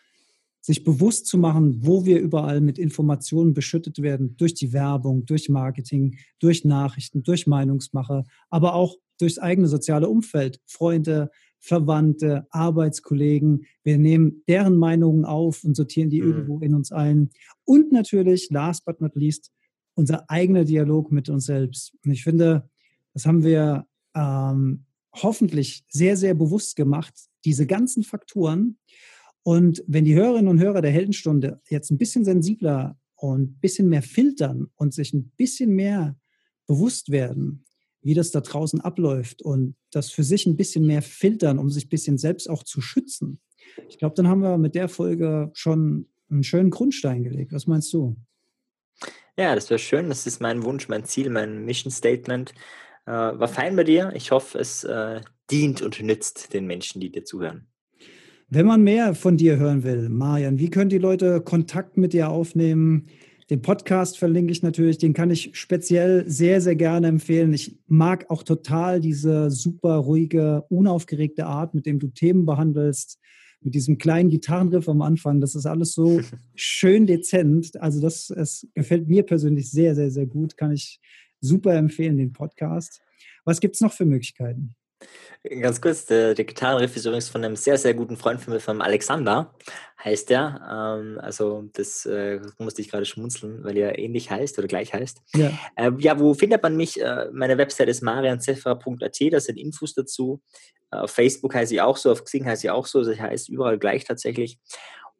sich bewusst zu machen, wo wir überall mit Informationen beschüttet werden, durch die Werbung, durch Marketing, durch Nachrichten, durch Meinungsmache, aber auch durchs eigene soziale Umfeld, Freunde, Verwandte, Arbeitskollegen. Wir nehmen deren Meinungen auf und sortieren die mhm. irgendwo in uns ein. Und natürlich, last but not least, unser eigener Dialog mit uns selbst. Und ich finde, das haben wir ähm, hoffentlich sehr, sehr bewusst gemacht, diese ganzen Faktoren. Und wenn die Hörerinnen und Hörer der Heldenstunde jetzt ein bisschen sensibler und ein bisschen mehr filtern und sich ein bisschen mehr bewusst werden, wie das da draußen abläuft und das für sich ein bisschen mehr filtern, um sich ein bisschen selbst auch zu schützen. Ich glaube, dann haben wir mit der Folge schon einen schönen Grundstein gelegt. Was meinst du? Ja, das wäre schön. Das ist mein Wunsch, mein Ziel, mein Mission Statement. Äh, war fein bei dir. Ich hoffe, es äh, dient und nützt den Menschen, die dir zuhören. Wenn man mehr von dir hören will, Marian, wie können die Leute Kontakt mit dir aufnehmen? Den Podcast verlinke ich natürlich, den kann ich speziell sehr, sehr gerne empfehlen. Ich mag auch total diese super ruhige, unaufgeregte Art, mit dem du Themen behandelst, mit diesem kleinen Gitarrenriff am Anfang. Das ist alles so [laughs] schön dezent. Also das es gefällt mir persönlich sehr, sehr, sehr gut. Kann ich super empfehlen, den Podcast. Was gibt es noch für Möglichkeiten? Ganz kurz, der, der Gitarrenriff ist übrigens von einem sehr, sehr guten Freund von mir, von Alexander, heißt er. Ähm, also das äh, musste ich gerade schmunzeln, weil er ähnlich heißt oder gleich heißt. Ja, äh, ja wo findet man mich? Äh, meine Website ist marianzefra.at, da sind Infos dazu. Auf Facebook heiße ich auch so, auf Xing heiße ich auch so, das heißt überall gleich tatsächlich.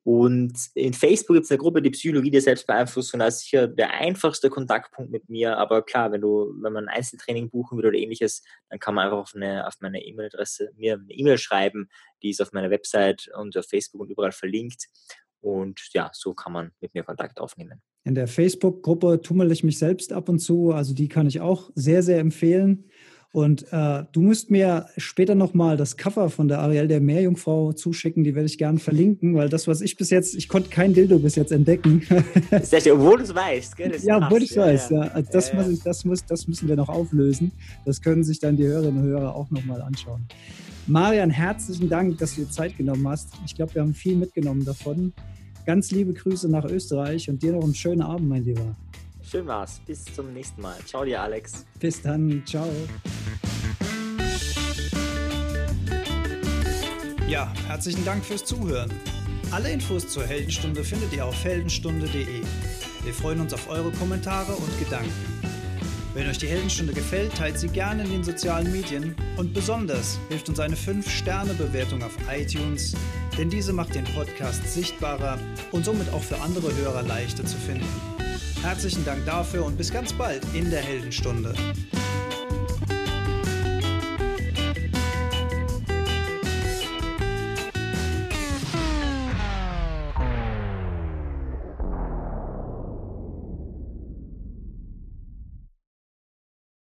Und in Facebook gibt es eine Gruppe, die Psychologie der Selbstbeeinflussung. Da ist sicher der einfachste Kontaktpunkt mit mir. Aber klar, wenn du, wenn man ein Einzeltraining buchen will oder ähnliches, dann kann man einfach auf, eine, auf meine E-Mail-Adresse mir eine E-Mail schreiben. Die ist auf meiner Website und auf Facebook und überall verlinkt. Und ja, so kann man mit mir Kontakt aufnehmen. In der Facebook-Gruppe tummel ich mich selbst ab und zu. Also die kann ich auch sehr, sehr empfehlen. Und äh, du musst mir später nochmal das Cover von der Ariel der Meerjungfrau zuschicken, die werde ich gerne verlinken, weil das, was ich bis jetzt, ich konnte kein Dildo bis jetzt entdecken. Sehr obwohl du es weißt, gell? ja, obwohl ich es weiß, ja. Also das, Muss ich, das, muss, das müssen wir noch auflösen. Das können sich dann die Hörerinnen und Hörer auch nochmal anschauen. Marian, herzlichen Dank, dass du dir Zeit genommen hast. Ich glaube, wir haben viel mitgenommen davon. Ganz liebe Grüße nach Österreich und dir noch einen schönen Abend, mein Lieber. Schön war's. Bis zum nächsten Mal. Ciao dir, Alex. Bis dann. Ciao. Ja, herzlichen Dank fürs Zuhören. Alle Infos zur Heldenstunde findet ihr auf heldenstunde.de. Wir freuen uns auf eure Kommentare und Gedanken. Wenn euch die Heldenstunde gefällt, teilt sie gerne in den sozialen Medien und besonders hilft uns eine 5-Sterne-Bewertung auf iTunes, denn diese macht den Podcast sichtbarer und somit auch für andere Hörer leichter zu finden. Herzlichen Dank dafür und bis ganz bald in der Heldenstunde.